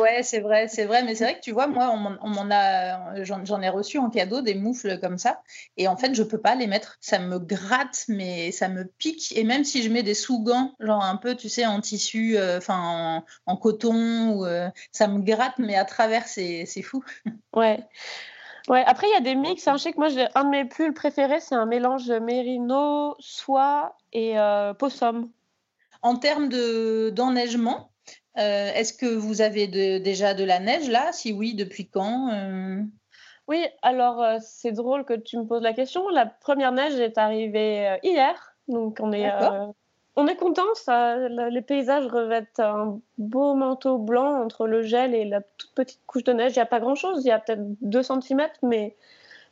ouais, c'est vrai, c'est vrai. Mais c'est vrai que tu vois, moi, on m'en a, j'en ai reçu en cadeau des moufles comme ça. Et en fait, je peux pas les mettre. Ça me gratte, mais ça me pique. Et même si je mets des sous-gants, genre un peu, tu sais, en tissu, euh, enfin, en, coton, ou, euh, ça me gratte, mais à travers, c'est fou. Ouais. Ouais, après, il y a des mix. Hein. Je sais que moi, un de mes pulls préférés, c'est un mélange mérino, soie et euh, possum. En termes d'enneigement, euh, est-ce que vous avez déjà de la neige là? Si oui, depuis quand euh? Oui, alors c'est drôle que tu me poses la question. La première neige est arrivée hier. Donc, on est on est content, ça, les paysages revêtent un beau manteau blanc entre le gel et la toute petite couche de neige. Il n'y a pas grand-chose, il y a peut-être 2 cm, mais,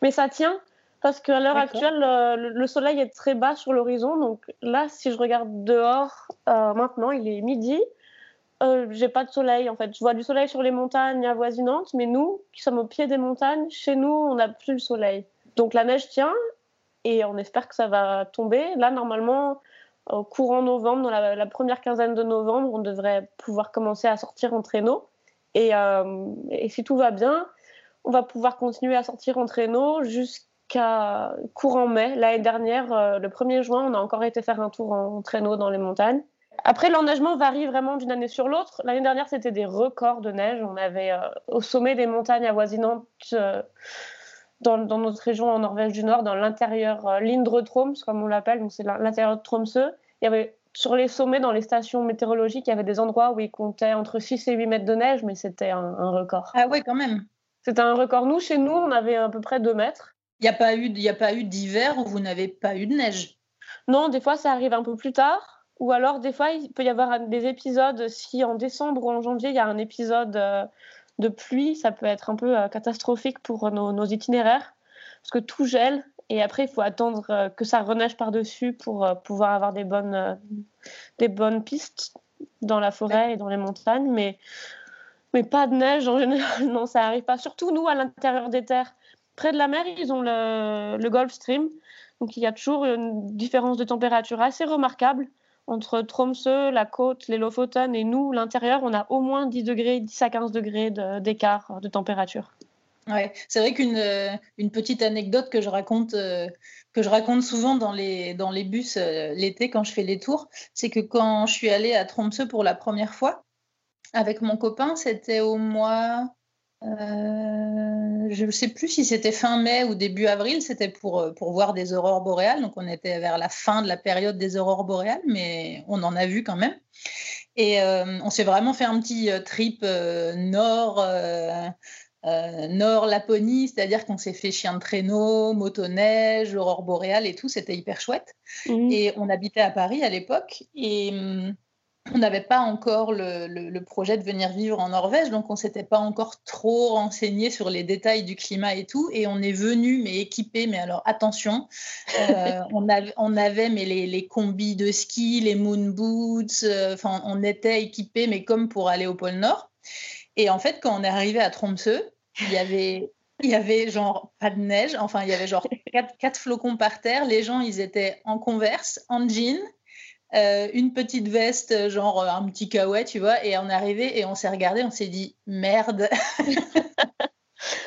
mais ça tient. Parce qu'à l'heure actuelle, le, soleil est très bas sur l'horizon. Donc là, si je regarde dehors, euh, maintenant, il est midi. Euh, j'ai pas de soleil en fait. Je vois du soleil sur les montagnes avoisinantes, mais nous, qui sommes au pied des montagnes, chez nous, on n'a plus le soleil. Donc la neige tient et on espère que ça va tomber. Là, normalement, au courant novembre, dans la, première quinzaine de novembre, on devrait pouvoir commencer à sortir en traîneau. Euh, et, si tout va bien, on va pouvoir continuer à sortir en traîneau jusqu'à courant mai. L'année dernière, euh, le 1er juin, on a encore été faire un tour en traîneau dans les montagnes. Après, l'enneigement varie vraiment d'une année sur l'autre. L'année dernière, c'était des records de neige. On avait euh, au sommet des montagnes avoisinantes dans, notre région en Norvège du Nord, dans l'intérieur, euh, Lindre Troms, comme on l'appelle, donc c'est l'intérieur de Tromsø. Il y avait sur les sommets, dans les stations météorologiques, il y avait des endroits où ils comptaient entre 6 et 8 mètres de neige, mais c'était un, record. Ah ouais, quand même. C'était un record. Nous, chez nous, on avait à peu près 2 mètres. Il n'y a pas eu, a pas eu d'hiver où vous n'avez pas eu de neige? Non, des fois, ça arrive un peu plus tard. Ou alors, des fois, il peut y avoir des épisodes. Si en décembre ou en janvier, il y a un épisode euh, de pluie, ça peut être un peu euh, catastrophique pour nos, itinéraires. Parce que tout gèle. Et après, il faut attendre euh, que ça reneige par-dessus pour pouvoir avoir des bonnes, des bonnes pistes dans la forêt et dans les montagnes. Mais, mais pas de neige en général. [LAUGHS] Non, ça n'arrive pas. Surtout nous, à l'intérieur des terres. Près de la mer, ils ont le, le Gulf Stream. Donc il y a toujours une différence de température assez remarquable entre Tromsø, la côte, les Lofoten et nous, l'intérieur, on a au moins 10 degrés, 10 à 15 degrés d'écart de, température. Ouais, c'est vrai qu'une euh, petite anecdote que je raconte euh, que je raconte souvent dans les dans les bus euh, l'été quand je fais les tours, c'est que quand je suis allée à Tromsø pour la première fois avec mon copain, c'était au mois je ne sais plus si c'était fin mai ou début avril, c'était pour, pour voir des aurores boréales. Donc on était vers la fin de la période des aurores boréales, mais on en a vu quand même. Et on s'est vraiment fait un petit trip nord, nord Laponie, c'est-à-dire qu'on s'est fait chien de traîneau, motoneige, aurore boréale et tout. C'était hyper chouette. Mmh. Et on habitait à Paris à l'époque. Et hum, on n'avait pas encore le, projet de venir vivre en Norvège, donc on s'était pas encore trop renseigné sur les détails du climat et tout. Et on est venu, mais équipé, mais alors attention, euh, on, avait, mais les, combis de ski, les moon boots, euh, enfin on était équipé, mais comme pour aller au pôle Nord. Et en fait, quand on est arrivé à Tromsø, il y avait il y avait genre pas de neige, enfin il y avait genre [LAUGHS] quatre, flocons par terre. Les gens, ils étaient en converse, en jean, euh, une petite veste, genre un petit kawaii, tu vois, et on est arrivé et on s'est regardé, on s'est dit merde. [LAUGHS]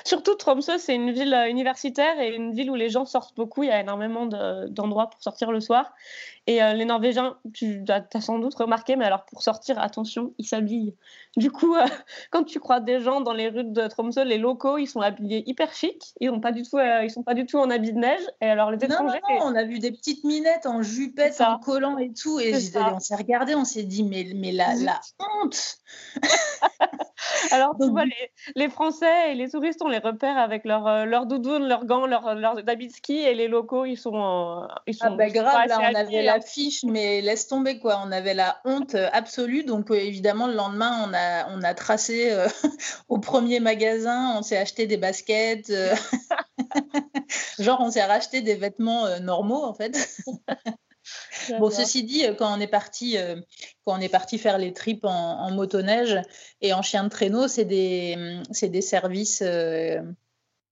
Surtout Tromsø, c'est une ville euh, universitaire et une ville où les gens sortent beaucoup. Il y a énormément d'endroits pour sortir le soir. Et euh, les Norvégiens, tu as, sans doute remarqué, mais alors pour sortir, attention, ils s'habillent. Du coup, euh, [LAUGHS] quand tu crois des gens dans les rues de Tromsø, les locaux, ils sont habillés hyper chic. Ils ne ils sont pas du tout en habit de neige. Et alors les étrangers, non, non, on a vu des petites minettes en jupette, en collant et tout. Et on s'est regardé, on s'est dit mais mais la, la honte. [LAUGHS] Alors, tu vois, les, Français et les touristes, on les repère avec leur, euh, leur doudoune, leurs gants, leurs leur habits de ski, et les locaux, ils sont. ils sont ah, bah grave, là, on avait l'affiche, mais laisse tomber, quoi. On avait la honte absolue. Donc, euh, évidemment, le lendemain, on a, on a tracé euh, [LAUGHS] au premier magasin, on s'est acheté des baskets. [LAUGHS] Genre, on s'est racheté des vêtements normaux, en fait. [LAUGHS] Bon, ceci dit, euh, quand on est parti, euh, quand on est parti faire les trips en, motoneige et en chien de traîneau, c'est des, des services euh,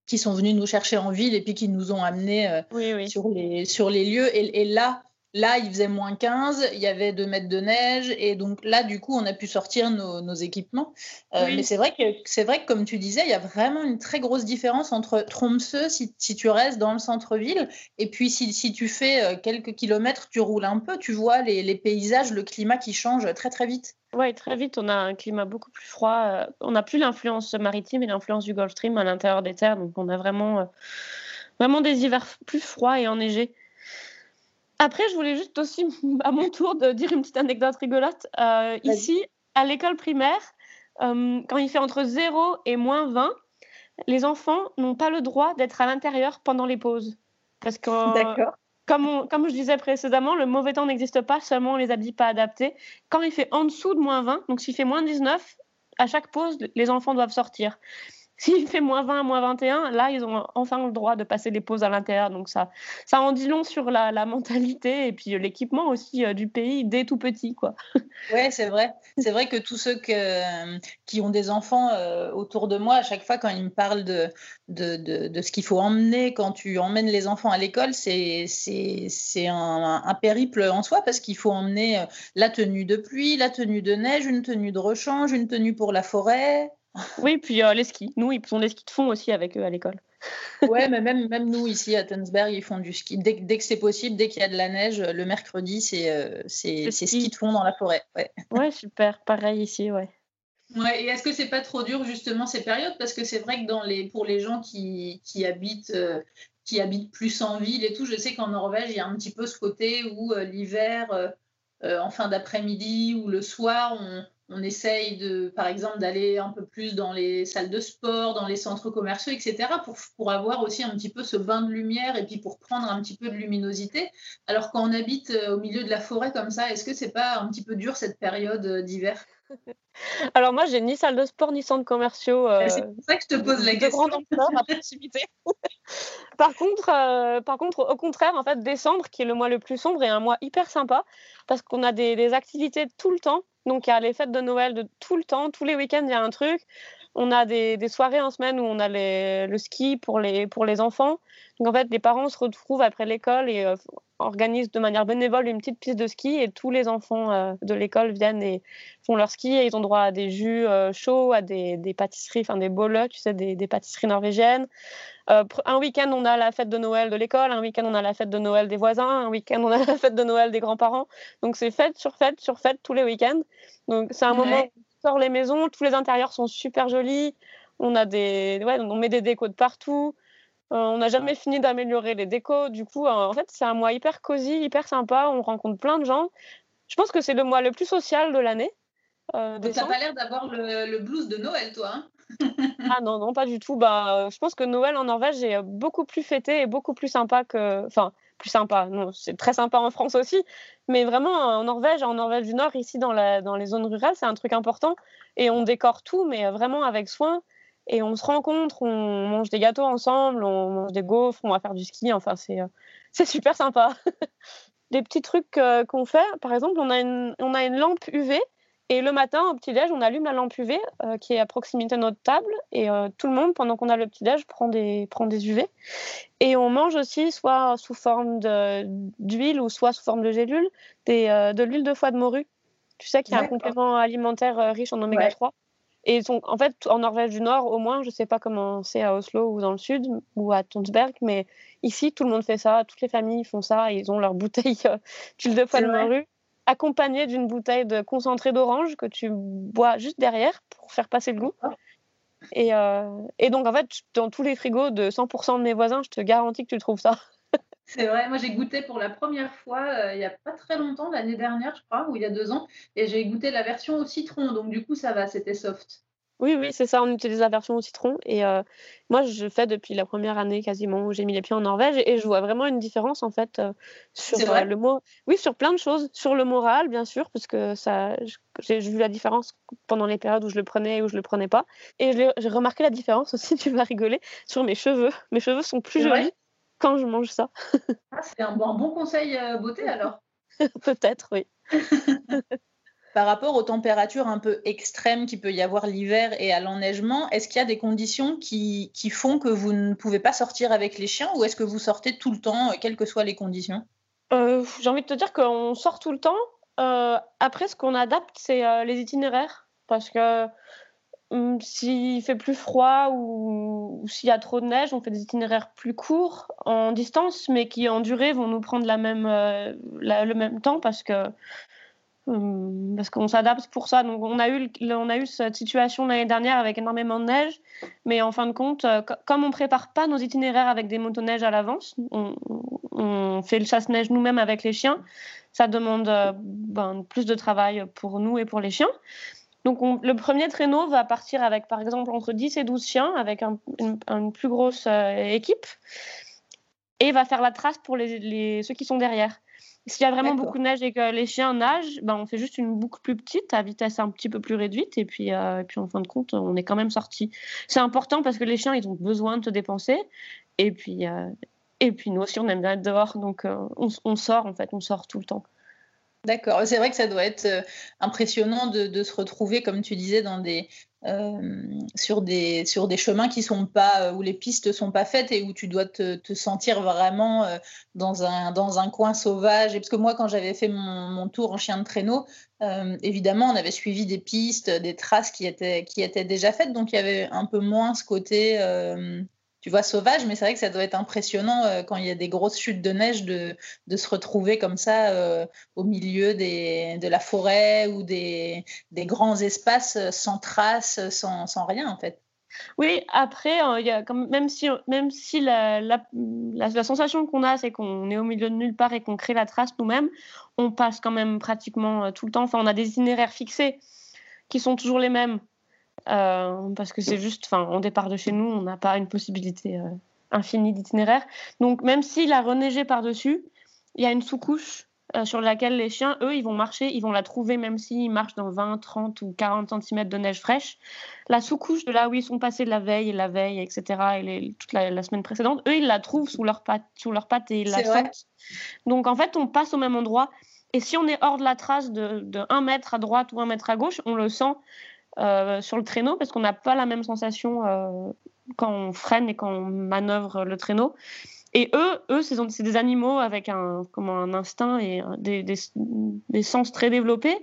qui sont venus nous chercher en ville et puis qui nous ont amenés Sur, les, sur les lieux. Et, et là, Là, il faisait moins 15, il y avait 2 mètres de neige, et donc là, du coup, on a pu sortir nos, équipements. Euh, mais c'est vrai, que, c'est vrai que, comme tu disais, il y a vraiment une très grosse différence entre Tromsø, si, si tu restes dans le centre-ville, et puis si, si, tu fais euh, quelques kilomètres, tu roules un peu, tu vois les, les paysages, le climat qui change très, très vite. Oui, très vite, on a un climat beaucoup plus froid. Euh, on n'a plus l'influence maritime et l'influence du Gulf Stream à l'intérieur des terres, donc on a vraiment, vraiment des hivers plus froids et enneigés. Après, je voulais juste aussi, [LAUGHS] à mon tour, de dire une petite anecdote rigolote. Euh, ici, à l'école primaire, euh, quand il fait entre 0 et moins 20, les enfants n'ont pas le droit d'être à l'intérieur pendant les pauses. Parce que, comme, comme je disais précédemment, le mauvais temps n'existe pas, seulement les habits pas adaptés. Quand il fait en dessous de moins 20, donc s'il fait moins 19, à chaque pause, les enfants doivent sortir. S'il [LAUGHS] fait moins 20, moins 21, là, ils ont enfin le droit de passer des pauses à l'intérieur. Donc, ça, ça en dit long sur la, mentalité et puis l'équipement aussi euh, du pays dès tout petit. Quoi. [LAUGHS] Ouais, c'est vrai. C'est vrai que tous ceux que, qui ont des enfants euh, autour de moi, à chaque fois, quand ils me parlent de, de, de, ce qu'il faut emmener quand tu emmènes les enfants à l'école, c'est, un, un, périple en soi parce qu'il faut emmener euh, la tenue de pluie, la tenue de neige, une tenue de rechange, une tenue pour la forêt. [LAUGHS] Oui, puis euh, les skis. Nous, ils font des skis de fond aussi avec eux à l'école. [LAUGHS] ouais, mais même, même nous, ici à Tunsberg, ils font du ski. Dès, dès que c'est possible, dès qu'il y a de la neige, le mercredi, c'est euh, ski. ski de fond dans la forêt. Ouais. [LAUGHS] ouais, super. Pareil ici, ouais. Ouais, et est-ce que c'est pas trop dur justement ces périodes? Parce que c'est vrai que dans les, pour les gens qui, qui habitent, euh, qui habitent plus en ville et tout, je sais qu'en Norvège, il y a un petit peu ce côté où euh, l'hiver, euh, en fin d'après-midi ou le soir, on, on essaye de, par exemple, d'aller un peu plus dans les salles de sport, dans les centres commerciaux, etc., pour, pour avoir aussi un petit peu ce bain de lumière et puis pour prendre un petit peu de luminosité. Alors quand on habite au milieu de la forêt comme ça, est-ce que c'est pas un petit peu dur cette période d'hiver? [LAUGHS] Alors moi, j'ai ni salle de sport ni centre commerciaux. Euh, c'est pour ça que je te pose la question. De grande à proximité. [LAUGHS] par contre, euh, par contre, au contraire, en fait, décembre, qui est le mois le plus sombre, est un mois hyper sympa parce qu'on a des, des, activités tout le temps. Donc il y a les fêtes de Noël de tout le temps, tous les week-ends, il y a un truc. On a des, des, soirées en semaine où on a les, le ski pour les, pour les enfants. Donc en fait, les parents se retrouvent après l'école et euh, organisent de manière bénévole une petite piste de ski et tous les enfants euh, de l'école viennent et font leur ski et ils ont droit à des jus euh, chauds, à des, des pâtisseries, enfin des bols, tu sais, des, des pâtisseries norvégiennes. un week-end, on a la fête de Noël de l'école, un week-end, on a la fête de Noël des voisins, un week-end, on a la fête de Noël des grands-parents. Donc c'est fête sur fête sur fête tous les week-ends. Donc c'est un moment sort les maisons, tous les intérieurs sont super jolis. On a des, ouais, on met des décos de partout. Euh, on n'a jamais fini d'améliorer les décos. Du coup, euh, en fait, c'est un mois hyper cosy, hyper sympa. On rencontre plein de gens. Je pense que c'est le mois le plus social de l'année. Euh, T'as pas l'air d'avoir le, blues de Noël, toi. Hein [LAUGHS] ah non, non, pas du tout. Bah, je pense que Noël en Norvège est beaucoup plus fêté et beaucoup plus sympa que. Enfin, plus sympa. C'est très sympa en France aussi, mais vraiment en Norvège, en Norvège du Nord, ici dans, les zones rurales, c'est un truc important et on décore tout, mais vraiment avec soin. Et on se rencontre, on mange des gâteaux ensemble, on mange des gaufres, on va faire du ski. Enfin, c'est, euh, [LAUGHS] super sympa. [LAUGHS] des petits trucs euh, qu'on fait, par exemple, on a une, on a une lampe UV et le matin, au petit-déj, on allume la lampe UV euh, qui est à proximité de notre table. Et euh, tout le monde, pendant qu'on a le petit-déj, prend des, prend des UV. Et on mange aussi, soit sous forme d'huile ou soit sous forme de gélule, des, euh, de l'huile de foie de morue. Tu sais qu'il y a un complément alimentaire riche en oméga 3. Et en fait, en Norvège du Nord, au moins, je ne sais pas comment c'est à Oslo ou dans le sud ou à Tonsberg, mais ici, tout le monde fait ça. Toutes les familles font ça. ils ont leur bouteille d'huile de foie de morue accompagné d'une bouteille de concentré d'orange que tu bois juste derrière pour faire passer le goût. Et, euh, et, donc, en fait, dans tous les frigos de 100% de mes voisins, je te garantis que tu trouves ça. [LAUGHS] C'est vrai, moi j'ai goûté pour la première fois euh, il n'y a pas très longtemps, l'année dernière, je crois, ou il y a deux ans, et j'ai goûté la version au citron, donc du coup ça va, c'était soft. Oui, oui, c'est ça. On utilise la version au citron. Et euh, moi, je fais depuis la première année quasiment où j'ai mis les pieds en Norvège. Et, je vois vraiment une différence, en fait, euh, sur euh, le mot. Oui, sur plein de choses. Sur le moral, bien sûr, parce que ça, j'ai vu la différence pendant les périodes où je le prenais et où je le prenais pas. Et j'ai remarqué la différence aussi, [LAUGHS] tu vas rigoler, sur mes cheveux. Mes cheveux sont plus jolis quand je mange ça. Ah, c'est un, bon, un bon conseil beauté [LAUGHS] alors. Peut-être, oui. [LAUGHS] Par rapport aux températures un peu extrêmes qu'il peut y avoir l'hiver et à l'enneigement, est-ce qu'il y a des conditions qui, font que vous ne pouvez pas sortir avec les chiens ou est-ce que vous sortez tout le temps, quelles que soient les conditions? Euh, J'ai envie de te dire qu'on sort tout le temps. Euh, après, ce qu'on adapte, c'est euh, les itinéraires. Parce que hum, s'il fait plus froid ou, s'il y a trop de neige, on fait des itinéraires plus courts en distance, mais qui en durée vont nous prendre même, le même temps parce que parce qu'on s'adapte pour ça. Donc on a eu, on a eu cette situation l'année dernière avec énormément de neige, mais en fin de compte, euh, comme on prépare pas nos itinéraires avec des motoneiges à l'avance, on, fait le chasse-neige nous-mêmes avec les chiens. Ça demande euh, ben, plus de travail pour nous et pour les chiens. Donc le premier traîneau va partir avec par exemple entre 10 et 12 chiens avec une, plus grosse euh, équipe et va faire la trace pour ceux qui sont derrière. S'il y a vraiment beaucoup de neige et que les chiens nagent, ben on fait juste une boucle plus petite à vitesse un petit peu plus réduite et puis, euh, et puis en fin de compte, on est quand même sorti. C'est important parce que les chiens, ils ont besoin de se dépenser et puis, euh, et puis nous aussi, on aime bien être dehors, donc euh, on, on, sort en fait, on sort tout le temps. D'accord, c'est vrai que ça doit être impressionnant de, se retrouver, comme tu disais, dans des, euh, sur, des, sur des chemins qui sont pas, euh, où les pistes sont pas faites et où tu dois te, sentir vraiment euh, dans, un, dans un coin sauvage. Et parce que moi, quand j'avais fait mon, tour en chien de traîneau, évidemment, on avait suivi des pistes, des traces qui étaient, qui étaient déjà faites, donc il y avait un peu moins ce côté tu vois, sauvage, mais c'est vrai que ça doit être impressionnant euh, quand il y a des grosses chutes de neige de, de se retrouver comme ça euh, au milieu de la forêt ou des, des grands espaces sans traces, sans, sans, rien en fait. Oui, après, il y a comme, même si, même si la, la, sensation qu'on a, c'est qu'on est au milieu de nulle part et qu'on crée la trace nous-mêmes, on passe quand même pratiquement tout le temps. Enfin, on a des itinéraires fixés qui sont toujours les mêmes. Euh, parce que c'est juste, enfin, on départ de chez nous, on n'a pas une possibilité euh, infinie d'itinéraire. Donc, même s'il a reneigé par-dessus, il y a une sous-couche euh, sur laquelle les chiens, eux, ils vont marcher, ils vont la trouver même s'ils marchent dans 20, 30 ou 40 cm de neige fraîche. La sous-couche de là où ils sont passés la veille et la veille, etc., et toute la, semaine précédente, eux, ils la trouvent sous leurs pattes, sous leurs pattes et ils la sortent. Donc, en fait, on passe au même endroit. Et si on est hors de la trace de, de 1 mètre à droite ou 1 mètre à gauche, on le sent euh, sur le traîneau parce qu'on n'a pas la même sensation euh, quand on freine et quand on manœuvre le traîneau. Et eux, eux c'est des animaux avec un, comment, un instinct et des, sens très développés.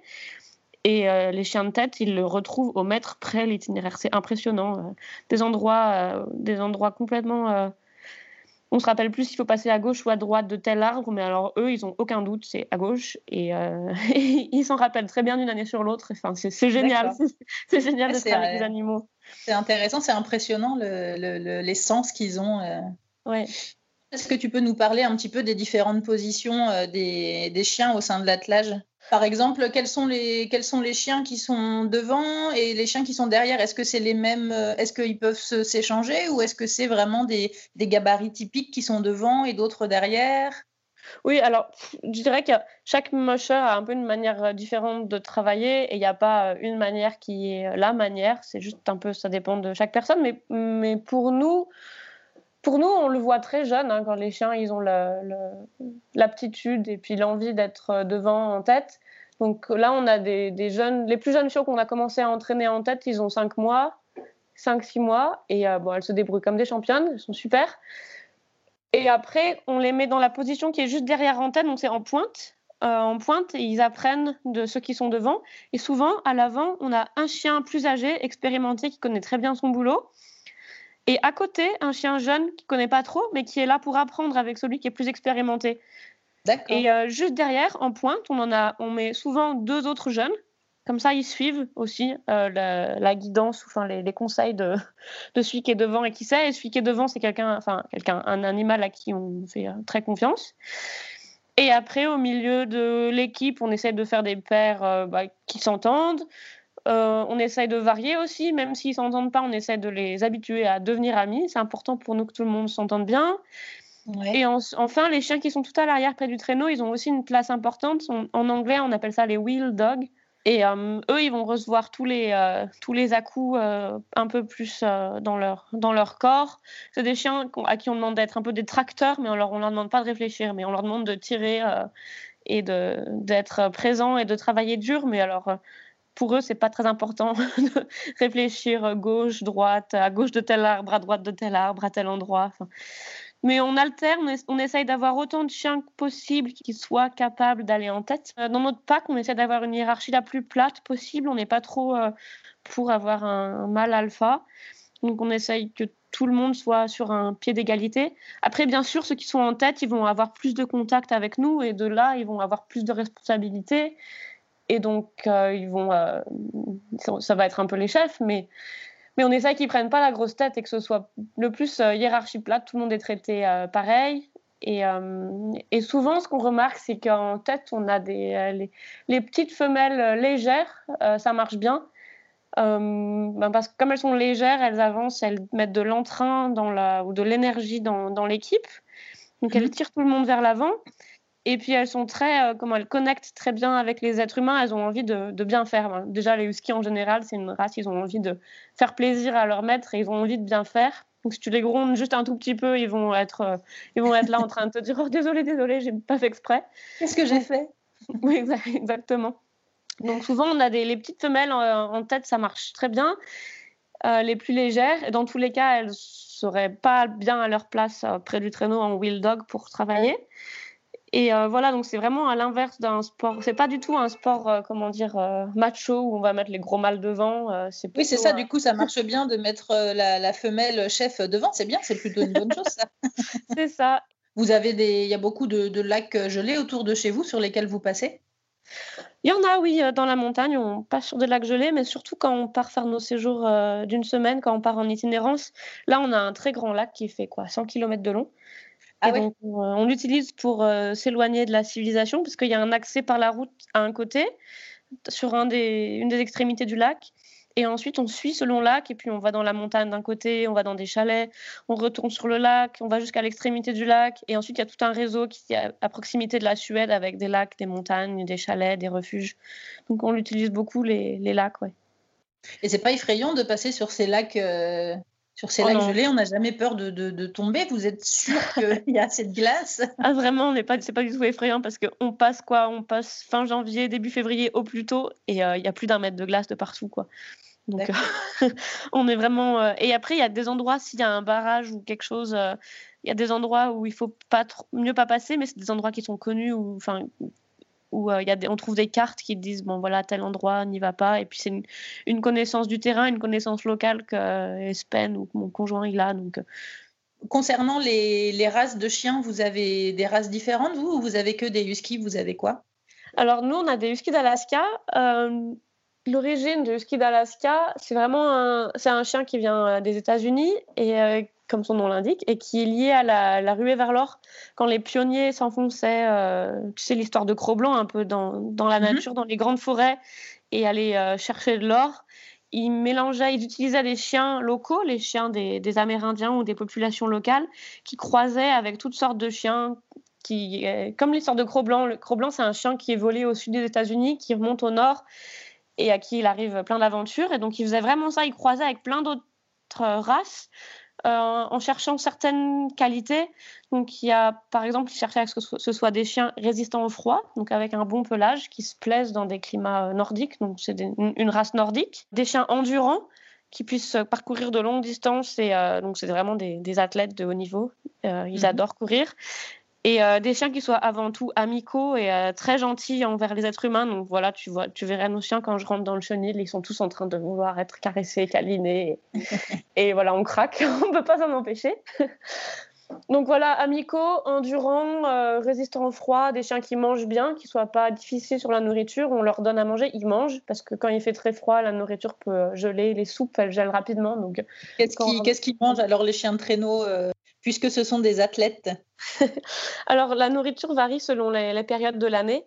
Et euh, les chiens de tête, ils le retrouvent au mètre près l'itinéraire. C'est impressionnant. des, endroits, des endroits complètement on se rappelle plus s'il faut passer à gauche ou à droite de tel arbre, mais alors eux, ils ont aucun doute, c'est à gauche et, euh, [LAUGHS] ils s'en rappellent très bien d'une année sur l'autre. Enfin, c'est génial, [LAUGHS] c'est génial de faire avec les animaux. C'est intéressant, c'est impressionnant le, les sens qu'ils ont. Euh. Ouais. Est-ce que tu peux nous parler un petit peu des différentes positions euh, des, des chiens au sein de l'attelage? Par exemple, quels sont, les, chiens qui sont devant et les chiens qui sont derrière? Est-ce que c'est les mêmes euh, Est-ce qu'ils peuvent s'échanger ou est-ce que c'est vraiment des, gabarits typiques qui sont devant et d'autres derrière? Oui, alors je dirais que chaque musher a un peu une manière euh, différente de travailler et il n'y a pas euh, une manière qui est la manière, c'est juste un peu, ça dépend de chaque personne. Mais pour nous, pour nous, on le voit très jeune, hein, quand les chiens, ils ont l'aptitude et puis l'envie d'être euh, devant en tête. Donc là, on a des, jeunes, les plus jeunes chiots qu'on a commencé à entraîner en tête, ils ont 5 mois, 5-6 mois, et euh, bon, elles se débrouillent comme des championnes, elles sont super. Et après, on les met dans la position qui est juste derrière en tête, donc c'est en pointe. Euh, en pointe, et ils apprennent de ceux qui sont devant. Et souvent, à l'avant, on a un chien plus âgé, expérimenté, qui connaît très bien son boulot. Et à côté, un chien jeune qui connaît pas trop, mais qui est là pour apprendre avec celui qui est plus expérimenté. Et euh, juste derrière, en pointe, on en a, on met souvent deux autres jeunes. Comme ça, ils suivent aussi euh, la, guidance, enfin les, les conseils de, [LAUGHS] de, celui qui est devant et qui sait. Et celui qui est devant, c'est quelqu'un, enfin quelqu'un, un animal à qui on fait euh, très confiance. Et après, au milieu de l'équipe, on essaie de faire des paires bah, qui s'entendent. Euh, on essaye de varier aussi, même s'ils s'entendent pas, on essaie de les habituer à devenir amis. C'est important pour nous que tout le monde s'entende bien. Et enfin, les chiens qui sont tout à l'arrière près du traîneau, ils ont aussi une place importante. en anglais, on appelle ça les wheel dogs. Et euh, eux, ils vont recevoir tous les, euh, tous les à-coups un peu plus dans, leur, dans leur corps. C'est des chiens à qui on demande d'être un peu des tracteurs, mais on leur, on leur demande pas de réfléchir, mais on leur demande de tirer et d'être présent et de travailler dur. Mais alors, pour eux, c'est pas très important [LAUGHS] de réfléchir gauche, droite, à gauche de tel arbre, à droite de tel arbre, à tel endroit. mais on alterne, on essaye d'avoir autant de chiens que possible qui soient capables d'aller en tête. Euh, dans notre pack, on essaie d'avoir une hiérarchie la plus plate possible. On n'est pas trop euh, pour avoir un, mâle alpha. Donc on essaye que tout le monde soit sur un pied d'égalité. Après, bien sûr, ceux qui sont en tête, ils vont avoir plus de contact avec nous et de là, ils vont avoir plus de responsabilités. Et donc, euh, ils vont, euh, ça va être un peu les chefs, mais, mais on essaie qu'ils prennent pas la grosse tête et que ce soit le plus euh, hiérarchie plate, tout le monde est traité pareil. Et, et, souvent, ce qu'on remarque, c'est qu'en tête, on a des, les, les petites femelles légères, ça marche bien. Ben parce que comme elles sont légères, elles avancent, elles mettent de l'entrain dans la, ou de l'énergie dans, dans l'équipe. Donc, elles mhm. tirent tout le monde vers l'avant. Et puis elles sont très, euh, comment elles connectent très bien avec les êtres humains. Elles ont envie de, bien faire. Déjà les huskies en général, c'est une race. Ils ont envie de faire plaisir à leur maître et ils ont envie de bien faire. Donc si tu les grondes juste un tout petit peu, ils vont être, euh, ils vont être là en train de te dire oh désolé désolé, j'ai pas fait exprès. Qu'est-ce que j'ai fait? [LAUGHS] Oui exactement. Donc souvent on a des les petites femelles en, tête, ça marche très bien. Euh, les plus légères, et dans tous les cas, elles seraient pas bien à leur place près du traîneau en wheel dog pour travailler. Et euh, voilà, donc c'est vraiment à l'inverse d'un sport. C'est pas du tout un sport, euh, comment dire, euh, macho où on va mettre les gros mâles devant. c'est oui, c'est ça. Du coup, ça [LAUGHS] marche bien de mettre la, femelle chef devant. C'est bien, c'est plutôt une bonne chose, ça. [LAUGHS] c'est ça. Vous avez des, il y a beaucoup de, lacs gelés autour de chez vous sur lesquels vous passez? Il y en a, oui, dans la montagne. On passe sur des lacs gelés, mais surtout quand on part faire nos séjours d'une semaine, quand on part en itinérance. Là, on a un très grand lac qui fait quoi, 100 km de long. Ah donc, on, l'utilise pour euh, s'éloigner de la civilisation, parce qu'il y a un accès par la route à un côté, sur un des, une des extrémités du lac. Et ensuite, on suit ce long lac, et puis on va dans la montagne d'un côté, on va dans des chalets, on retourne sur le lac, on va jusqu'à l'extrémité du lac. Et ensuite, il y a tout un réseau qui est à proximité de la Suède avec des lacs, des montagnes, des chalets, des refuges. Donc, on utilise beaucoup, les, les lacs. Ouais. Et c'est pas effrayant de passer sur ces lacs euh, sur ces oh lacs gelés, on n'a jamais peur de, tomber. Vous êtes sûr [LAUGHS] qu'il y a assez de glace? Ah vraiment, n'est pas, c'est pas du tout effrayant parce qu'on passe quoi On passe fin janvier, début février au plus tôt et euh, il y a plus d'un mètre de glace de partout quoi. Donc euh, [LAUGHS] on est vraiment. Euh, et après, il y a des endroits s'il y a un barrage ou quelque chose. Il y a des endroits où il faut pas trop, mieux pas passer, mais c'est des endroits qui sont connus ou enfin où euh, y a on trouve des cartes qui disent bon voilà tel endroit n'y va pas. Et puis c'est une, connaissance du terrain une connaissance locale que euh, Espen ou mon conjoint il a. Donc euh. concernant les, les, races de chiens vous avez des races différentes vous ou vous avez que des huskies vous avez quoi? Alors nous on a des huskies d'Alaska. L'origine du husky d'Alaska, c'est vraiment un, c'est un chien qui vient des États-Unis et comme son nom l'indique, et qui est lié à la, ruée vers l'or. Quand les pionniers s'enfonçaient, euh, tu sais, l'histoire de Cro-Blanc, un peu dans, dans la mhm. nature, dans les grandes forêts, et allaient euh, chercher de l'or, ils mélangeaient, ils utilisaient des chiens locaux, les chiens des, des, Amérindiens ou des populations locales, qui croisaient avec toutes sortes de chiens. Qui, euh, comme l'histoire de Cro-Blanc, le Cro-Blanc, c'est un chien qui est volé au sud des États-Unis, qui remonte au nord et à qui il arrive plein d'aventures. Et donc, il faisait vraiment ça. Il croisait avec plein d'autres races euh, en cherchant certaines qualités. Donc, il y a, par exemple, chercher à ce que ce soit des chiens résistants au froid, donc avec un bon pelage, qui se plaisent dans des climats euh, nordiques, donc c'est une race nordique. Des chiens endurants, qui puissent parcourir de longues distances, et euh, donc c'est vraiment des, athlètes de haut niveau. ils mhm. adorent courir. Et euh, des chiens qui soient avant tout amicaux et euh, très gentils envers les êtres humains. Donc voilà, tu, vois, tu verrais nos chiens quand je rentre dans le chenil, ils sont tous en train de vouloir être caressés, câlinés. [LAUGHS] Et, voilà, on craque, [LAUGHS] on ne peut pas s'en empêcher. [LAUGHS] Donc voilà, amicaux, endurants, euh, résistants au froid, des chiens qui mangent bien, qui ne soient pas difficiles sur la nourriture. On leur donne à manger, ils mangent, parce que quand il fait très froid, la nourriture peut geler, les soupes, elles gèlent rapidement. Donc, Qu'est-ce qu'ils mangent alors les chiens de traîneau puisque ce sont des athlètes [LAUGHS] Alors, la nourriture varie selon les, périodes de l'année.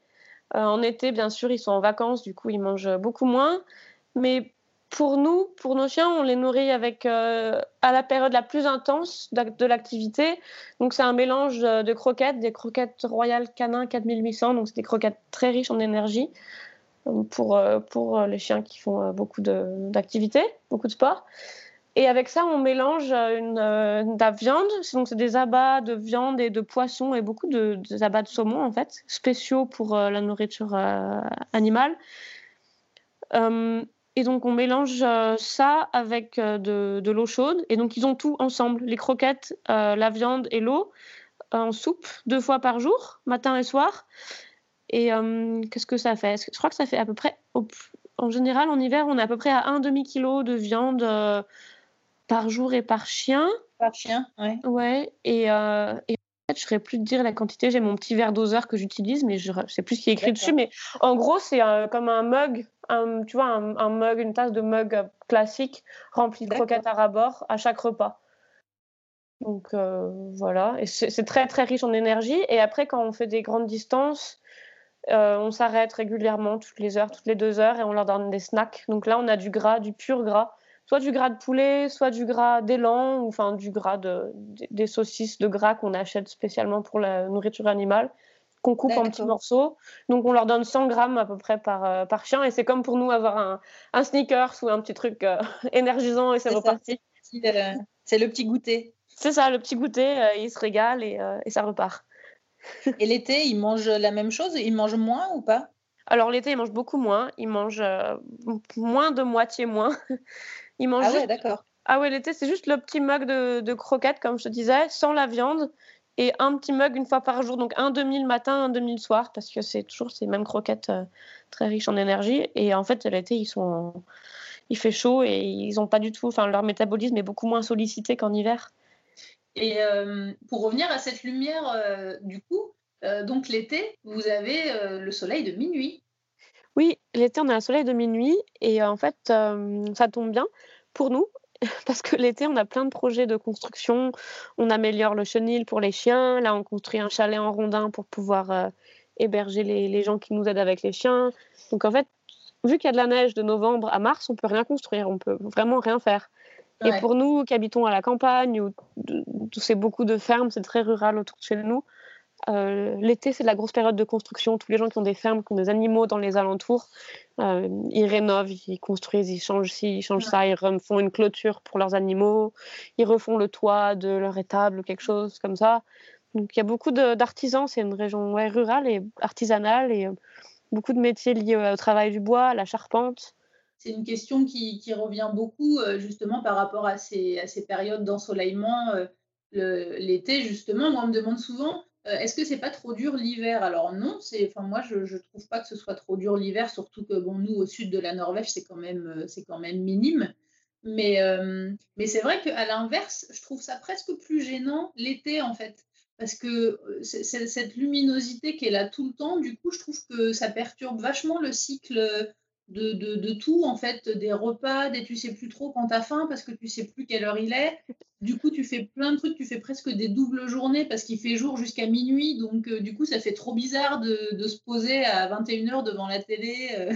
Euh, en été, bien sûr, ils sont en vacances, du coup, ils mangent beaucoup moins. Mais pour nous, pour nos chiens, on les nourrit avec euh, à la période la plus intense de l'activité. Donc c'est un mélange de croquettes, des croquettes royales canin 4800, donc c'est des croquettes très riches en énergie euh, pour, pour les chiens qui font beaucoup d'activités, beaucoup de sport. Et avec ça, on mélange euh, une, euh, de la viande. Donc, c'est des abats de viande et de poisson et beaucoup de, abats de saumon, en fait, spéciaux pour euh, la nourriture animale. et donc, on mélange ça avec de, de l'eau chaude. Et donc, ils ont tout ensemble les croquettes, la viande et l'eau en soupe deux fois par jour, matin et soir. Et qu'est-ce que ça fait? Je crois que ça fait à peu près. En général, en hiver, on est à peu près à un demi-kilo de viande par jour et par chien. Par chien, ouais. Ouais, et, euh, et en fait, je ne saurais plus te dire la quantité. J'ai mon petit verre doseur que j'utilise, mais je ne sais plus ce qui est écrit dessus. Mais en gros, c'est comme un mug, un, tu vois, un, mug, une tasse de mug classique remplie de croquettes à rabord à chaque repas. Donc euh, voilà, et c'est très très riche en énergie. Et après, quand on fait des grandes distances, euh, on s'arrête régulièrement toutes les heures, toutes les deux heures, et on leur donne des snacks. Donc là, on a du gras, du pur gras soit du gras de poulet, soit du gras d'élan, ou enfin du gras de, des saucisses de gras qu'on achète spécialement pour la nourriture animale, qu'on coupe en petits morceaux. Donc on leur donne 100 grammes à peu près par, euh, par chien, et c'est comme pour nous avoir un, un sneakers ou un petit truc euh, [LAUGHS] énergisant, et c'est reparti. Euh, c'est le petit goûter. C'est ça, le petit goûter, il se régale et, et ça repart. et l'été, ils mangent la même chose? Ils mangent moins ou pas? Alors l'été, ils mangent beaucoup moins. Ils mangent moins de moitié moins. [LAUGHS] Il mange ah ouais, d'accord. Ah ouais, l'été, c'est juste le petit mug de, croquettes, comme je te disais, sans la viande. et un petit mug une fois par jour, donc un demi le matin, un demi le soir, parce que c'est toujours ces mêmes croquettes euh, très riches en énergie. Et en fait, l'été, ils sont, il fait chaud et ils ont pas du tout, enfin leur métabolisme est beaucoup moins sollicité qu'en hiver. Et euh, pour revenir à cette lumière, euh, du coup, donc l'été, vous avez le soleil de minuit. Oui, l'été, on a un soleil de minuit et en fait, ça tombe bien pour nous [LAUGHS] parce que l'été, on a plein de projets de construction. On améliore le chenil pour les chiens. Là, on construit un chalet en rondin pour pouvoir euh, héberger les, gens qui nous aident avec les chiens. Donc, en fait, vu qu'il y a de la neige de novembre à mars, on peut rien construire. On peut vraiment rien faire. Et pour nous qui habitons à la campagne, où c'est beaucoup de fermes, c'est très rural autour de chez nous, euh, l'été, c'est la grosse période de construction. Tous les gens qui ont des fermes, qui ont des animaux dans les alentours, euh, ils rénovent, ils construisent, ils changent ci, ils changent ça, ils font une clôture pour leurs animaux, ils refont le toit de leur étable quelque chose comme ça. Donc il y a beaucoup d'artisans, c'est une région rurale et artisanale et euh, beaucoup de métiers liés au, travail du bois, à la charpente. C'est une question qui, revient beaucoup justement par rapport à ces, à ces périodes d'ensoleillement. L'été, justement, moi on me demande souvent euh, est-ce que c'est pas trop dur l'hiver? Alors non, c'est, enfin moi je, je trouve pas que ce soit trop dur l'hiver, surtout que bon nous au sud de la Norvège c'est quand même euh, c'est quand même minime. Mais euh, mais c'est vrai qu'à l'inverse, je trouve ça presque plus gênant l'été en fait, parce que cette luminosité qui est là tout le temps, du coup je trouve que ça perturbe vachement le cycle de, tout, en fait, des repas, des tu sais plus trop quand tu as faim parce que tu sais plus quelle heure il est. Du coup, tu fais plein de trucs, tu fais presque des doubles journées parce qu'il fait jour jusqu'à minuit. Donc, euh, du coup, ça fait trop bizarre de, se poser à 21h devant la télé. Euh.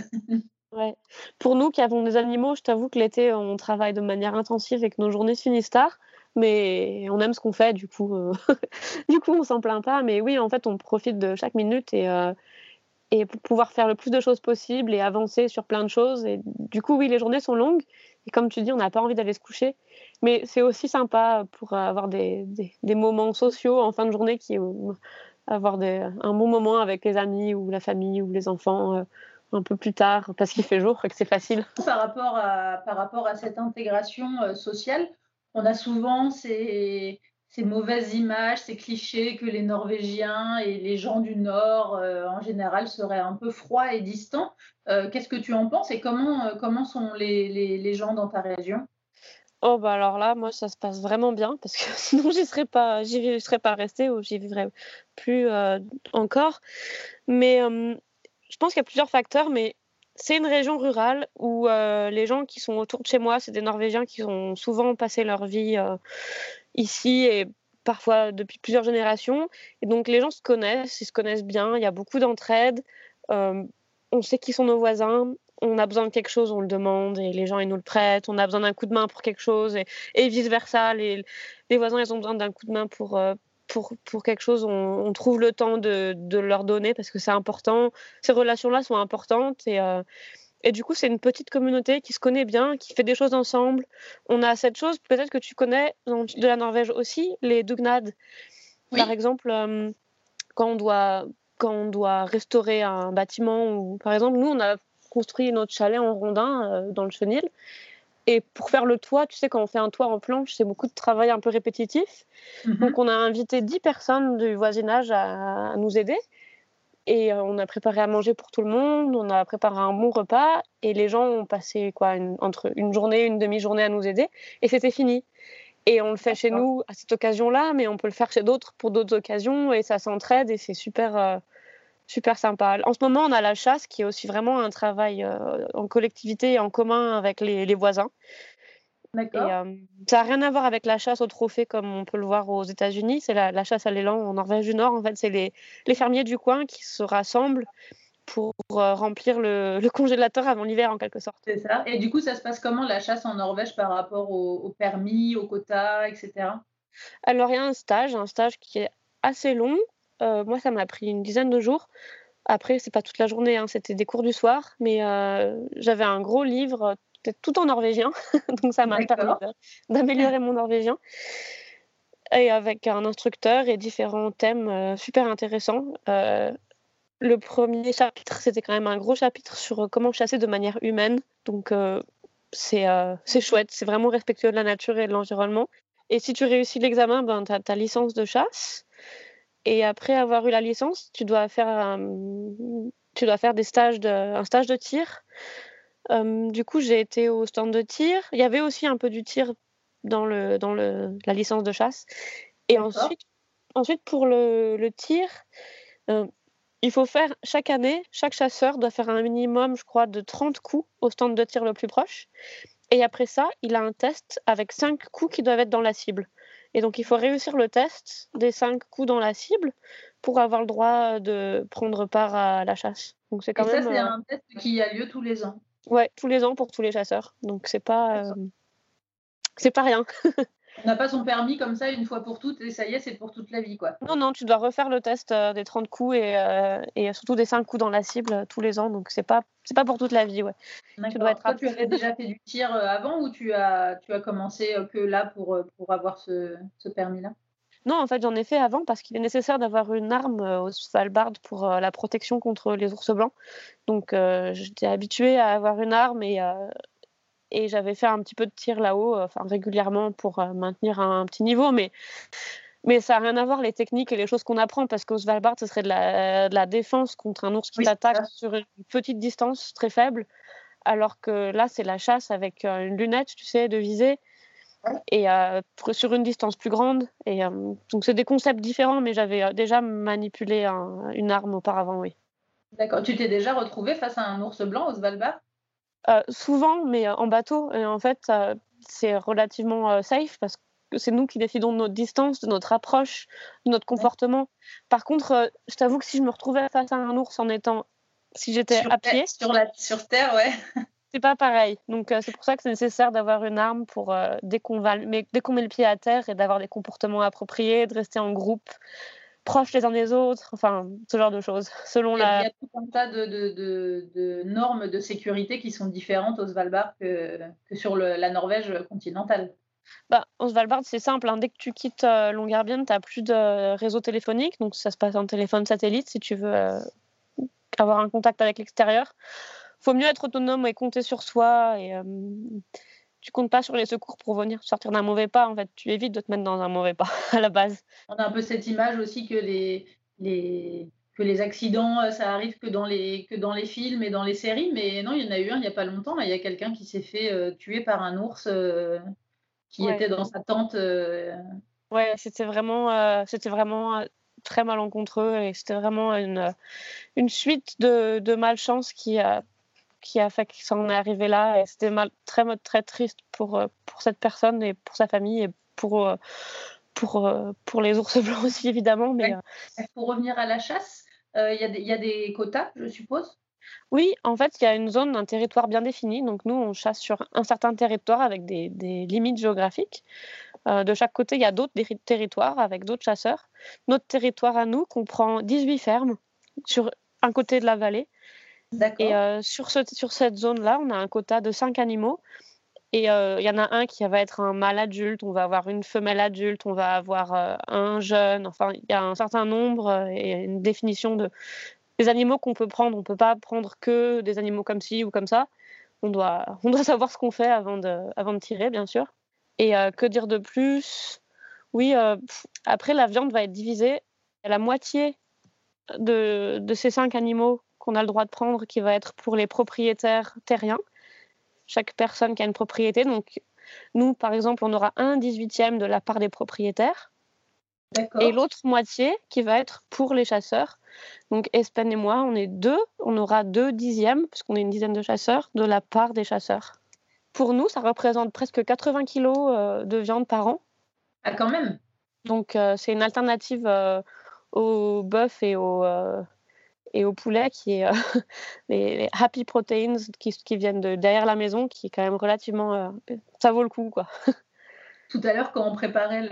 Ouais. Pour nous qui avons des animaux, je t'avoue que l'été, on travaille de manière intensive avec nos journées finissent tard mais on aime ce qu'on fait, du coup, euh, [LAUGHS] du coup, on s'en plaint pas. Mais oui, en fait, on profite de chaque minute et, et pour pouvoir faire le plus de choses possible et avancer sur plein de choses. Et du coup, oui, les journées sont longues. Et comme tu dis, on n'a pas envie d'aller se coucher. Mais c'est aussi sympa pour avoir des, des, moments sociaux en fin de journée, qui, avoir un bon moment avec les amis ou la famille ou les enfants. Euh, un peu plus tard parce qu'il fait jour et que c'est facile. Par rapport à, par rapport à cette intégration euh, sociale, on a souvent ces, ces mauvaises images, ces clichés que les Norvégiens et les gens du Nord euh, en général seraient un peu froids et distants. Euh, qu'est-ce que tu en penses et comment, euh, comment sont les, les, gens dans ta région? Oh bah alors là, moi ça se passe vraiment bien parce que [LAUGHS] sinon j'y serais pas, j'y serais pas restée ou j'y vivrais plus encore. Mais je pense qu'il y a plusieurs facteurs, mais c'est une région rurale où les gens qui sont autour de chez moi, c'est des Norvégiens qui ont souvent passé leur vie ici et parfois depuis plusieurs générations. Et donc les gens se connaissent, ils se connaissent bien, il y a beaucoup d'entraide, euh, on sait qui sont nos voisins, on a besoin de quelque chose, on le demande et les gens ils nous le prêtent, on a besoin d'un coup de main pour quelque chose et, vice-versa, les, les, voisins ils ont besoin d'un coup de main pour... Euh, pour, pour, quelque chose, on, on, trouve le temps de, de leur donner parce que c'est important. Ces relations-là sont importantes et, euh, et du coup, c'est une petite communauté qui se connaît bien, qui fait des choses ensemble. On a cette chose, peut-être que tu connais de la Norvège aussi, les dugnad. Par exemple, euh, quand, on doit, quand on doit restaurer un bâtiment, ou par exemple, nous, on a construit notre chalet en rondin euh, dans le chenil. Et pour faire le toit, tu sais, quand on fait un toit en planche, c'est beaucoup de travail un peu répétitif. Mhm. Donc, on a invité 10 personnes du voisinage à nous aider. Et euh, on a préparé à manger pour tout le monde, on a préparé un bon repas et les gens ont passé quoi, entre une journée, une demi-journée à nous aider et c'était fini. Et on le fait chez nous à cette occasion-là, mais on peut le faire chez d'autres pour d'autres occasions et ça s'entraide et c'est super, euh, super sympa. En ce moment, on a la chasse qui est aussi vraiment un travail euh, en collectivité et en commun avec les, les voisins. Euh, ça n'a rien à voir avec la chasse au trophée comme on peut le voir aux États-Unis. C'est la, chasse à l'élan en Norvège du Nord. En fait, c'est les, fermiers du coin qui se rassemblent pour euh, remplir le, congélateur avant l'hiver en quelque sorte. C'est ça. Et du coup, ça se passe comment la chasse en Norvège par rapport au, permis, au quota, etc. Alors, il y a un stage, un stage qui est assez long. Euh, moi, ça m'a pris une dizaine de jours. Après, c'est pas toute la journée, hein, c'était des cours du soir, mais j'avais un gros livre tout en norvégien, [LAUGHS] donc ça m'a permis d'améliorer mon norvégien. Et avec un instructeur et différents thèmes euh, super intéressants. Euh, le premier chapitre, c'était quand même un gros chapitre sur comment chasser de manière humaine. Donc euh, c'est chouette, c'est vraiment respectueux de la nature et de l'environnement. Et si tu réussis l'examen, ben, tu as ta licence de chasse. Et après avoir eu la licence, tu dois faire, un, tu dois faire des stages de, un stage de tir. Du coup, j'ai été au stand de tir. Il y avait aussi un peu du tir dans, le, dans le, la licence de chasse. Et ensuite, ensuite, pour le, le tir, euh, il faut faire chaque année, chaque chasseur doit faire un minimum, je crois, de 30 coups au stand de tir le plus proche. Et après ça, il a un test avec 5 coups qui doivent être dans la cible. Et donc, il faut réussir le test des 5 coups dans la cible pour avoir le droit de prendre part à la chasse. Donc, c'est quand Et même. Ça, c'est euh, un test qui a lieu tous les ans. Ouais, tous les ans pour tous les chasseurs. Donc, c'est pas. Euh, c'est pas rien. [LAUGHS] On n'a pas son permis comme ça une fois pour toutes et ça y est, c'est pour toute la vie. quoi. Non, non, tu dois refaire le test euh, des 30 coups et, euh, et, surtout des 5 coups dans la cible euh, tous les ans. Donc, c'est pas, c'est pas pour toute la vie. Ouais. Tu dois être Toi, tu avais déjà fait du tir avant ou tu as, tu as commencé que là pour, pour avoir ce, ce permis-là? Non, en fait, j'en ai fait avant parce qu'il est nécessaire d'avoir une arme au Svalbard pour la protection contre les ours blancs. Donc, j'étais habituée à avoir une arme et, et j'avais fait un petit peu de tir là-haut, euh, enfin régulièrement pour euh, maintenir un, petit niveau, mais mais ça n'a rien à voir les techniques et les choses qu'on apprend parce qu'au Svalbard, ce serait de la, de la, défense contre un ours qui t'attaque sur une petite distance très faible, alors que là, c'est la chasse avec euh, une lunette, tu sais, de visée, et sur une distance plus grande. Et donc, c'est des concepts différents, mais j'avais déjà manipulé une arme auparavant, oui. D'accord. Tu t'es déjà retrouvé face à un ours blanc au Svalbard? Euh, souvent, mais euh, en bateau. Et en fait, c'est relativement euh, safe parce que c'est nous qui décidons de notre distance, de notre approche, de notre comportement. Par contre, je t'avoue que si je me retrouvais face à un ours en étant, si j'étais à pied, sur, la, sur terre, ouais. [LAUGHS] c'est pas pareil. Donc c'est pour ça que c'est nécessaire d'avoir une arme pour dès qu'on va, mais dès qu'on met le pied à terre et d'avoir des comportements appropriés, de rester en groupe proches les uns des autres, enfin, ce genre de choses. Selon il, y a, la... il y a tout un tas de, de, de, normes de sécurité qui sont différentes au Svalbard que, que sur le, la Norvège continentale. Bah, au Svalbard, c'est simple. Hein. Dès que tu quittes euh, Longyearbyen, tu n'as plus de réseau téléphonique. Donc, ça se passe en téléphone satellite si tu veux euh, avoir un contact avec l'extérieur. Faut mieux être autonome et compter sur soi. Et, euh, tu comptes pas sur les secours pour venir sortir d'un mauvais pas. En fait, tu évites de te mettre dans un mauvais pas [LAUGHS] à la base. On a un peu cette image aussi que les, les, que les accidents, euh, ça arrive que dans, les, que dans les films et dans les séries. Mais non, il y en a eu un il n'y a pas longtemps. Il y a quelqu'un qui s'est fait euh, tuer par un ours euh, qui était dans sa tente. Ouais, c'était vraiment, c'était vraiment très malencontreux et c'était vraiment une, une suite de, de malchance qui a qui a fait qu'il s'en est arrivé là. Et c'était très, très triste pour, euh, pour cette personne et pour sa famille et pour, euh, pour, euh, pour les ours [LAUGHS] blancs aussi, évidemment. Mais, Pour revenir à la chasse, il y, y, a des quotas, je suppose? Oui, en fait, il y a une zone, un territoire bien défini. Donc, nous, on chasse sur un certain territoire avec des, des limites géographiques. de chaque côté, il y a d'autres territoires avec d'autres chasseurs. Notre territoire à nous comprend 18 fermes sur un côté de la vallée et euh, sur, sur cette zone-là, on a un quota de 5 animaux. Et euh, il y en a un qui va être un mâle adulte, on va avoir une femelle adulte, on va avoir euh, un jeune. Enfin, il y a un certain nombre et une définition de, des animaux qu'on peut prendre. On ne peut pas prendre que des animaux comme ci ou comme ça. On doit, [LAUGHS] on doit savoir ce qu'on fait avant de, avant de tirer, bien sûr. Et que dire de plus? Oui, après, la viande va être divisée. La moitié de, de ces cinq animaux qu'on a le droit de prendre qui va être pour les propriétaires terriens. Chaque personne qui a une propriété. Donc, nous, par exemple, on aura un dix-huitième de la part des propriétaires. Et l'autre moitié qui va être pour les chasseurs. Donc, Espen et moi, on est deux. On aura deux dixièmes, puisqu'on est une dizaine de chasseurs, de la part des chasseurs. Pour nous, ça représente presque 80 kilos euh, de viande par an. Ah, quand même Donc, euh, c'est une alternative euh, au bœuf et au, et au poulet qui est euh, [LAUGHS] les, happy proteins qui, viennent de derrière la maison, qui est quand même relativement, euh, ça vaut le coup quoi. [LAUGHS] Tout à l'heure quand on préparait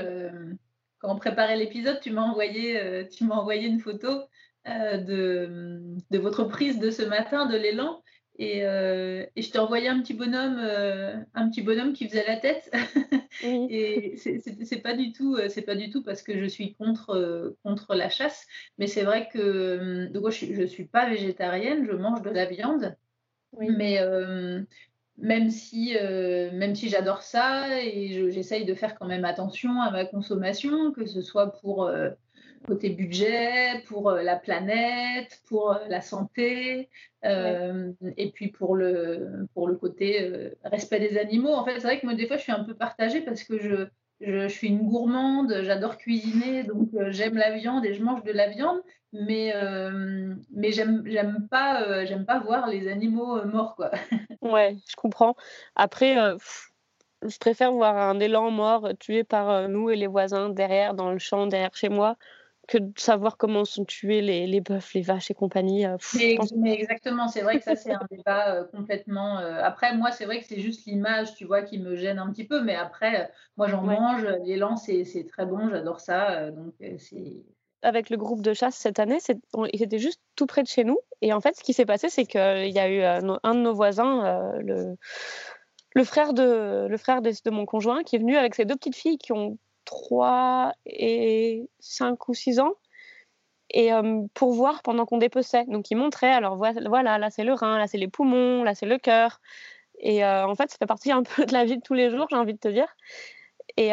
l'épisode, tu m'as envoyé, euh, une photo de, de votre prise de ce matin de l'élan et, euh, et, je t'ai envoyé un petit bonhomme, euh, un petit bonhomme qui faisait la tête. [LAUGHS] et c'est pas du tout, euh, c'est pas du tout parce que je suis contre contre la chasse, mais c'est vrai que donc je, je suis pas végétarienne, je mange de la viande, mais même si même si j'adore ça et j'essaye de faire quand même attention à ma consommation, que ce soit pour côté budget, pour la planète, pour la santé, et puis pour le, pour le côté respect des animaux. En fait, c'est vrai que moi, des fois, je suis un peu partagée parce que je, je, suis une gourmande, j'adore cuisiner, donc j'aime la viande et je mange de la viande, mais, mais j'aime pas, j'aime pas voir les animaux morts. Quoi. [LAUGHS] ouais, je comprends. Après, je préfère voir un élan mort tué par nous et les voisins derrière, dans le champ, derrière chez moi, que de savoir comment sont tués les, les bœufs, les vaches et compagnie. Euh, mais, exactement, c'est vrai que ça, c'est un débat euh, complètement. Euh, après, moi, c'est vrai que c'est juste l'image, tu vois, qui me gêne un petit peu, mais après, moi, j'en mange. L'élan, c'est très bon, j'adore ça. donc, c'est. Avec le groupe de chasse cette année, ils étaient juste tout près de chez nous. Et en fait, ce qui s'est passé, c'est qu'il y a eu un de nos voisins, le, le frère, de, le frère de, de mon conjoint, qui est venu avec ses deux petites filles qui ont 3 et 5 ou 6 ans et pour voir pendant qu'on dépeçait. Donc il montrait, alors voilà, là c'est le rein, là c'est les poumons, là c'est le cœur. Et en fait, ça fait partie un [LAUGHS] peu de la vie de tous les jours, j'ai envie de te dire. Et,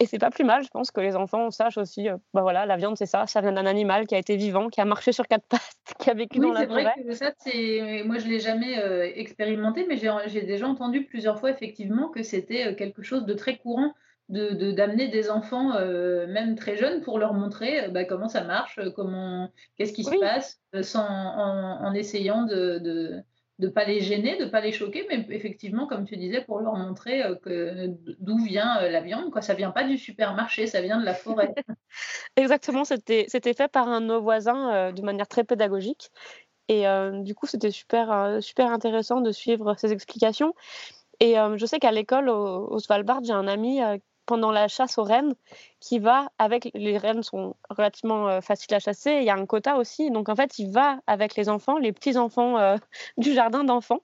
et c'est pas plus mal, je pense que les enfants sachent aussi, bah voilà, la viande c'est ça, ça vient d'un animal qui a été vivant, qui a marché sur quatre [LAUGHS] pattes, qui a vécu dans la forêt. c'est vrai que ça, c'est, moi je l'ai jamais expérimenté, mais j'ai déjà entendu plusieurs fois effectivement que c'était quelque chose de très courant de d'amener des enfants, euh, même très jeunes, pour leur montrer euh, bah, comment ça marche, euh, comment, qu'est-ce qui se passe, sans, en, essayant de, de de pas les gêner, de pas les choquer, mais effectivement, comme tu disais, pour leur montrer que d'où vient la viande, quoi. Ça vient pas du supermarché, ça vient de la forêt. [LAUGHS] Exactement, c'était c'était fait par un de nos voisins de manière très pédagogique, et du coup, c'était super super intéressant de suivre ces explications. Et je sais qu'à l'école au, au Svalbard, j'ai un ami pendant la chasse aux rennes qui va avec les rennes sont relativement euh, faciles à chasser. Il y a un quota aussi, donc en fait il va avec les enfants, les petits enfants euh, [LAUGHS] du jardin d'enfants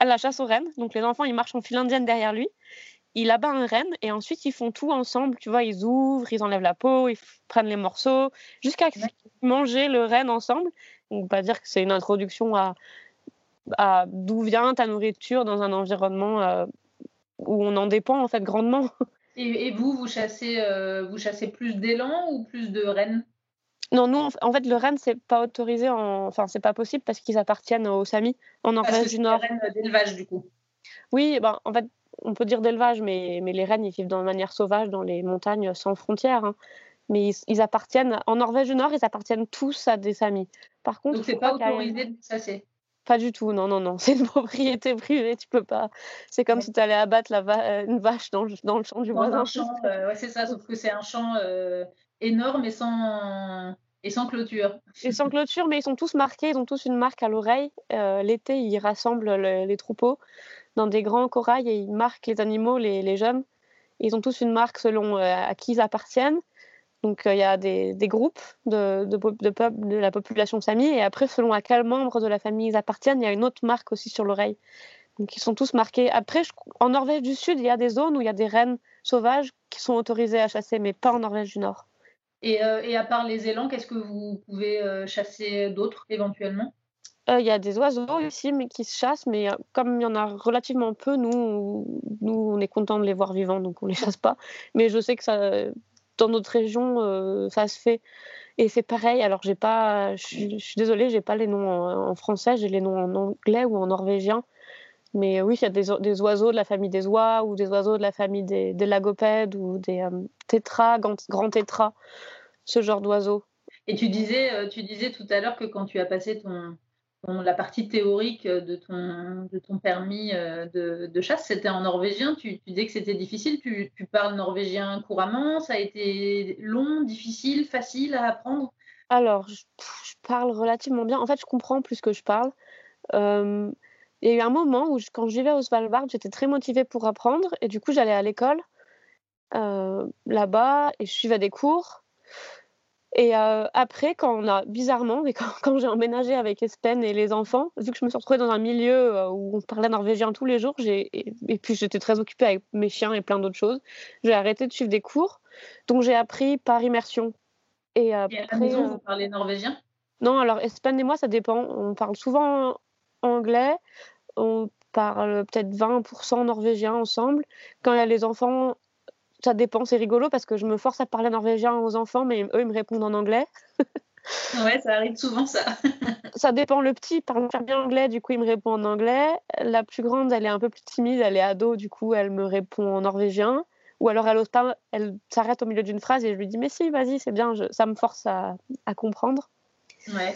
à la chasse aux rennes. Donc les enfants ils marchent en file indienne derrière lui. Il abat un renne et ensuite ils font tout ensemble. Tu vois, ils ouvrent, ils enlèvent la peau, ils prennent les morceaux jusqu'à manger le renne ensemble. On va dire que c'est une introduction à, à d'où vient ta nourriture dans un environnement euh, où on en dépend en fait grandement. [LAUGHS] Et, vous, vous chassez, euh, vous chassez plus d'élan ou plus de rennes non, nous, en fait, le renne, c'est pas autorisé, en... enfin, c'est pas possible parce qu'ils appartiennent aux Samis en Norvège du Nord. rennes d'élevage, du coup. Oui, ben, en fait, on peut dire d'élevage, mais, mais les rennes, ils vivent de manière sauvage dans les montagnes sans frontières. Hein. Mais ils, appartiennent, en Norvège du Nord, ils appartiennent tous à des Samis. Par contre, donc c'est pas autorisé de chasser. Pas du tout, non, non, non. [LAUGHS] C'est une propriété privée, tu peux pas. C'est comme si tu allais abattre la euh, une vache dans le, dans le champ du voisin. Euh, ouais, c'est ça, sauf que c'est un champ euh, énorme et sans, et sans clôture. Et sans clôture, mais ils sont tous marqués, ils ont tous une marque à l'oreille. L'été, ils rassemblent les troupeaux dans des grands corails et ils marquent les animaux, les, les jeunes. Ils ont tous une marque selon à qui ils appartiennent. Donc euh, il y a des, groupes de, de, de, la population sami et après selon à quel membre de la famille ils appartiennent, il y a une autre marque aussi sur l'oreille. Donc ils sont tous marqués. Après, en Norvège du Sud, il y a des zones où il y a des rennes sauvages qui sont autorisées à chasser, mais pas en Norvège du Nord. Et, euh, et à part les élans, qu'est-ce que vous pouvez euh, chasser d'autres éventuellement? Il y a des oiseaux ici mais qui se chassent, mais comme il y en a relativement peu, nous, nous on est content de les voir vivants, donc on les chasse pas. Mais je sais que ça, dans notre région, euh, ça se fait. Et c'est pareil. Alors, j'ai pas, je suis désolée, j'ai pas les noms en, français, j'ai les noms en anglais ou en norvégien. Mais oui, il y a des, oiseaux de la famille des oies ou des oiseaux de la famille des, lagopèdes ou des euh, tétras, grands tétras, ce genre d'oiseaux. Et tu disais, euh, tu disais tout à l'heure que quand tu as passé ton, la partie théorique de ton, de ton permis euh, de, chasse, c'était en norvégien. Tu, tu dis que c'était difficile. Tu, parles norvégien couramment. Ça a été long, difficile, facile à apprendre? Alors, je, parle relativement bien. En fait, je comprends plus que je parle. Euh, il y a eu un moment où, quand je vivais au Svalbard, j'étais très motivée pour apprendre. Et du coup, j'allais à l'école euh, là-bas et je suivais des cours. Et euh, après, quand on a, bizarrement, mais quand, j'ai emménagé avec Espen et les enfants, vu que je me suis retrouvée dans un milieu où on parlait norvégien tous les jours, et, et, puis j'étais très occupée avec mes chiens et plein d'autres choses, j'ai arrêté de suivre des cours. Donc j'ai appris par immersion. Et, après, à la maison, vous parlez norvégien? Non, alors Espen et moi, ça dépend. On parle souvent anglais, on parle peut-être 20% norvégien ensemble. Quand il y a les enfants, ça dépend, c'est rigolo parce que je me force à parler norvégien aux enfants, mais eux, ils me répondent en anglais. [LAUGHS] ouais, ça arrive souvent, ça. [LAUGHS] ça dépend. Le petit parle bien anglais, du coup, il me répond en anglais. La plus grande, elle est un peu plus timide, elle est ado, du coup, elle me répond en norvégien. Ou alors, elle ose pas, elle s'arrête au milieu d'une phrase et je lui dis, mais si, vas-y, c'est bien, ça me force à, comprendre. Ouais.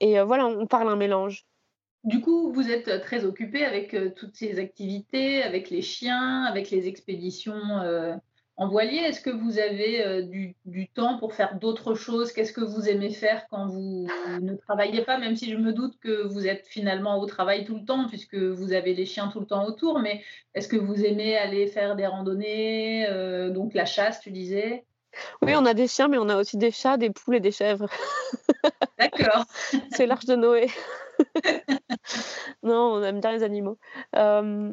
Et euh, voilà, on parle un mélange. Du coup, vous êtes très occupé avec euh, toutes ces activités, avec les chiens, avec les expéditions euh, en voilier. Est-ce que vous avez euh, du, temps pour faire d'autres choses? Qu'est-ce que vous aimez faire quand vous ne travaillez pas? Même si je me doute que vous êtes finalement au travail tout le temps, puisque vous avez les chiens tout le temps autour. Mais est-ce que vous aimez aller faire des randonnées Donc la chasse, tu disais? Oui, on a des chiens, mais on a aussi des chats, des poules et des chèvres. [LAUGHS] D'accord. [LAUGHS] C'est l'arche de Noé. [LAUGHS] non, on aime bien les animaux. Euh,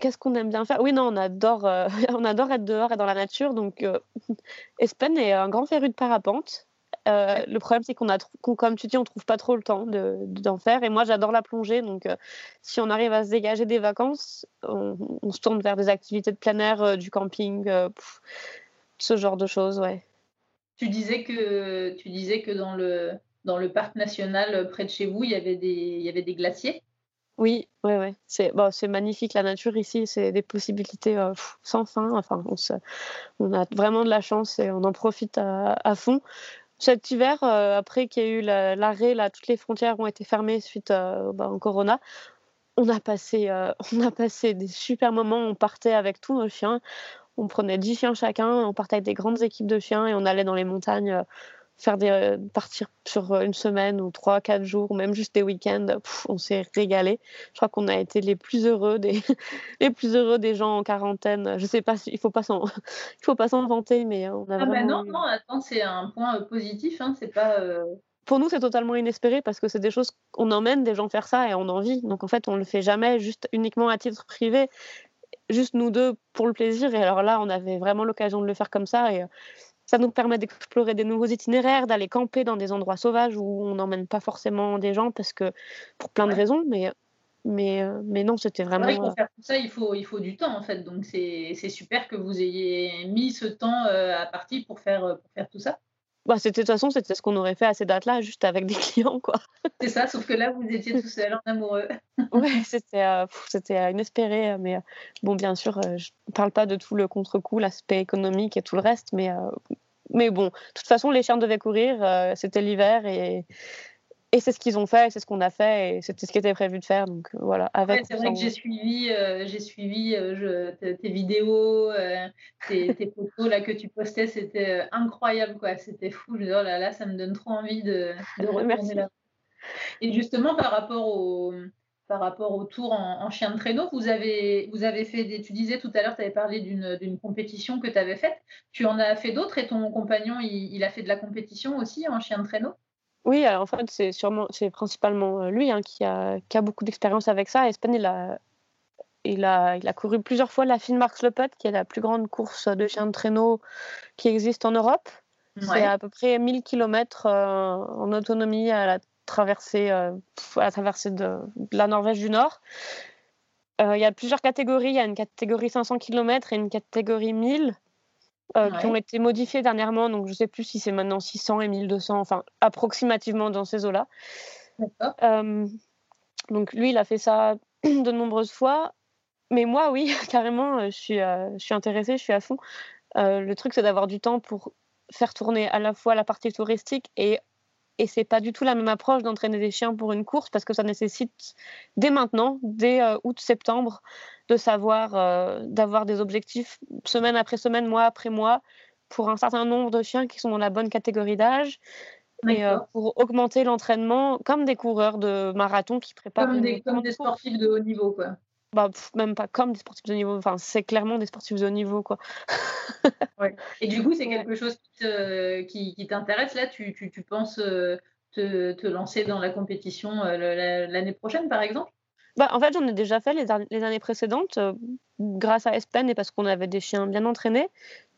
qu'est-ce qu'on aime bien faire? Oui, non, on adore, euh, [LAUGHS] on adore être dehors et dans la nature. Donc, euh, [LAUGHS] Espen est un grand féru de parapente. le problème, c'est qu'on a, comme tu dis, on trouve pas trop le temps d'en faire. Et moi, j'adore la plongée. Donc, si on arrive à se dégager des vacances, on, se tourne vers des activités de plein air, du camping, ce genre de choses, ouais. Tu disais que tu disais que dans le dans le parc national euh, près de chez vous, il y avait des, il y avait des glaciers? Oui, ouais, ouais. C'est magnifique la nature ici, c'est des possibilités euh, sans fin. Enfin, on, on, a vraiment de la chance et on en profite à, fond. Cet hiver, euh, après qu'il y ait eu l'arrêt, là, toutes les frontières ont été fermées suite bah, au corona. On a passé, [LAUGHS] on a passé des super moments. On partait avec tous nos chiens. On prenait 10 chiens chacun. On partait avec des grandes équipes de chiens et on allait dans les montagnes faire des, euh, partir sur euh, une semaine ou trois, quatre jours, ou même juste des week-ends. on s'est régalé. Je crois qu'on a été les plus heureux des, [LAUGHS] les plus heureux des gens en quarantaine. Je sais pas il faut pas s'en, [LAUGHS] il faut pas s'en vanter, mais on a ah bah non, non, attends, c'est un point euh, positif. Hein, c'est pas. Pour nous, c'est totalement inespéré parce que c'est des choses qu'on emmène des gens faire ça et on en vit. Donc en fait, on le fait jamais juste uniquement à titre privé, juste nous deux pour le plaisir. Et alors là, on avait vraiment l'occasion de le faire comme ça et ça nous permet d'explorer des nouveaux itinéraires, d'aller camper dans des endroits sauvages où on n'emmène pas forcément des gens parce que pour plein de raisons, mais mais, euh, mais non, c'était vraiment. pour euh, faire tout ça, il faut, il faut du temps en fait. Donc c'est super que vous ayez mis ce temps euh, à partie pour faire, pour faire tout ça. Bah, c'était de toute façon, c'était ce qu'on aurait fait à ces dates-là, juste avec des [LAUGHS] clients, quoi. C'est ça, sauf que là, vous étiez tout seul en amoureux. [LAUGHS] ouais, c'était, c'était inespéré, mais bon, bien sûr, je ne parle pas de tout le contre-coup, l'aspect économique et tout le reste, mais mais bon, de toute façon, les chiens devaient courir. Euh, c'était l'hiver et, et c'est ce qu'ils ont fait, c'est ce qu'on a fait et c'était ce qui était prévu de faire. Donc voilà. Avec c'est vrai que j'ai suivi, euh, j'ai suivi euh, tes vidéos, tes, tes, photos là que tu postais, c'était incroyable quoi. C'était fou. Je dis, oh là là, ça me donne trop envie de, de [LAUGHS] retourner là. Et justement par rapport au par rapport au tour en, chien de traîneau. Vous avez, vous avez fait des, tu disais tout à l'heure, tu avais parlé d'une compétition que tu avais faite. Tu en as fait d'autres et ton compagnon, il, a fait de la compétition aussi en chien de traîneau? Oui, alors en fait, c'est sûrement, c'est principalement euh, lui hein, qui, a, qui, a, beaucoup d'expérience avec ça. Espen, il a, il a, il a couru plusieurs fois la Finnmarks Lepet, qui est la plus grande course de chien de traîneau qui existe en Europe. C'est à peu près 1000 km euh, en autonomie à la traversée, euh, à la traversée de, la Norvège du Nord. Euh, il y a plusieurs catégories. Il y a une catégorie 500 km et une catégorie 1000 euh, qui ont été modifiées dernièrement. Donc, je ne sais plus si c'est maintenant 600 et 1200, enfin, approximativement dans ces eaux-là. donc, lui, il a fait ça [CLEARS THROAT] de nombreuses fois. Mais moi, oui, [LAUGHS] carrément, je suis, je suis intéressée, je suis à fond. le truc, c'est d'avoir du temps pour faire tourner à la fois la partie touristique et et c'est pas du tout la même approche d'entraîner des chiens pour une course parce que ça nécessite dès maintenant, dès euh, août-septembre, de savoir, euh, d'avoir des objectifs semaine après semaine, mois après mois, pour un certain nombre de chiens qui sont dans la bonne catégorie d'âge. Et euh, pour augmenter l'entraînement, comme des coureurs de marathon qui préparent. Comme des, comme des sportifs de haut niveau, quoi bah, même pas comme des sportifs de niveau. Enfin, c'est clairement des sportifs de haut niveau, quoi. [LAUGHS] Et du coup, c'est quelque chose qui, qui, t'intéresse? Là, tu, tu, tu penses euh, te, te, lancer dans la compétition euh, l'année prochaine, par exemple? Bah, En fait, j'en ai déjà fait les, les années précédentes, euh, grâce à Espen et parce qu'on avait des chiens bien entraînés.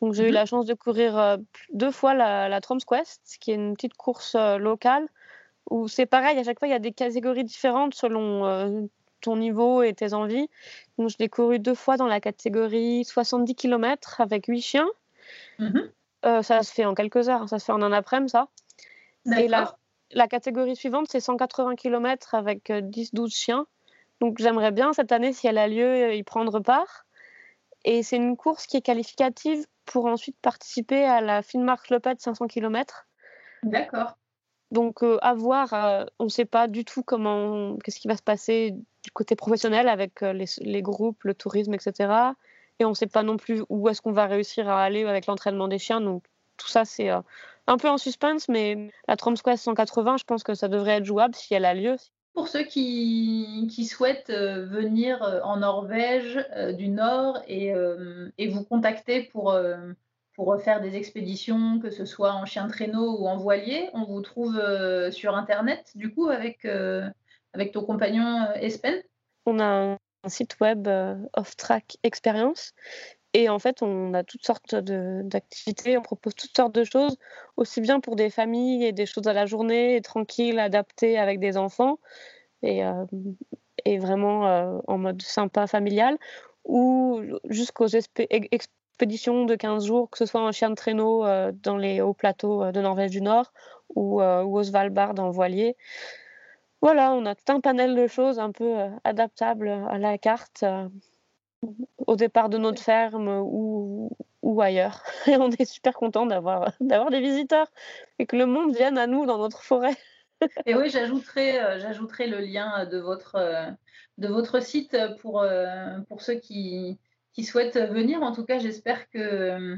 Donc, j'ai eu mhm. la chance de courir deux fois la, la Trom's Quest, qui est une petite course locale où c'est pareil, à chaque fois, il y a des catégories différentes selon ton niveau et tes envies. Donc, je l'ai couru deux fois dans la catégorie 70 km avec 8 chiens. Mhm. Euh, ça se fait en quelques heures, ça se fait en un après-midi, ça. Et la, la catégorie suivante, c'est 180 km avec 10-12 chiens. Donc j'aimerais bien cette année, si elle a lieu, euh, y prendre part. Et c'est une course qui est qualificative pour ensuite participer à la Finnmark Lopet 500 km. D'accord. Donc euh, à voir, euh, on ne sait pas du tout comment, qu'est-ce qui va se passer du côté professionnel avec euh, les, groupes, le tourisme, etc. Et on ne sait pas non plus où est-ce qu'on va réussir à aller avec l'entraînement des chiens. Donc tout ça, c'est un peu en suspense, mais la Tromsquest 180, je pense que ça devrait être jouable si elle a lieu. Pour ceux qui, souhaitent venir en Norvège du Nord et, vous contacter pour, pour faire des expéditions, que ce soit en chien de traîneau ou en voilier, on vous trouve euh, sur Internet, du coup, avec, euh, avec ton compagnon euh, Espen. On a un, site web euh, off-track expérience. Et en fait, on a toutes sortes d'activités, on propose toutes sortes de choses, aussi bien pour des familles et des choses à la journée, tranquilles, adaptées avec des enfants, et, euh, et vraiment en mode sympa, familial, ou jusqu'aux espé- ex- expéditions de 15 jours, que ce soit en chien de traîneau euh, dans les hauts plateaux euh, de Norvège du Nord ou, euh, ou au Svalbard en voilier. Voilà, on a tout un panel de choses un peu adaptables à la carte. au départ de notre ferme ou, ailleurs. [LAUGHS] Et on est super content d'avoir des visiteurs et que le monde vienne à nous dans notre forêt. [LAUGHS] Et oui, j'ajouterai, le lien de votre, site pour ceux qui, qui souhaitent venir. En tout cas, j'espère que,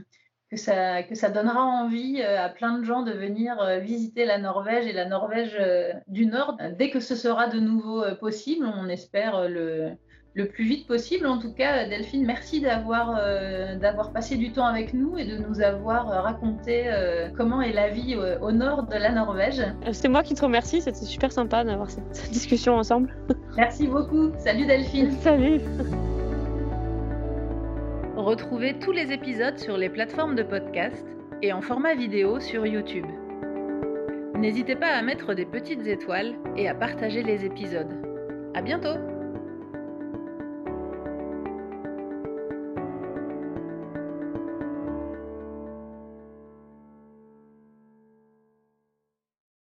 que, ça, que ça donnera envie euh, à plein de gens de venir euh, visiter la Norvège et la Norvège euh, du Nord dès que ce sera de nouveau possible. On espère le, le plus vite possible. En tout cas, Delphine, merci d'avoir euh, d'avoir passé du temps avec nous et de nous avoir raconté euh, comment est la vie euh, au nord de la Norvège. C'est moi qui te remercie, c'était super sympa d'avoir cette discussion ensemble. Merci beaucoup. Salut Delphine. [LAUGHS] Salut Retrouvez tous les épisodes sur les plateformes de podcast et en format vidéo sur YouTube. N'hésitez pas à mettre des petites étoiles et à partager les épisodes. À bientôt!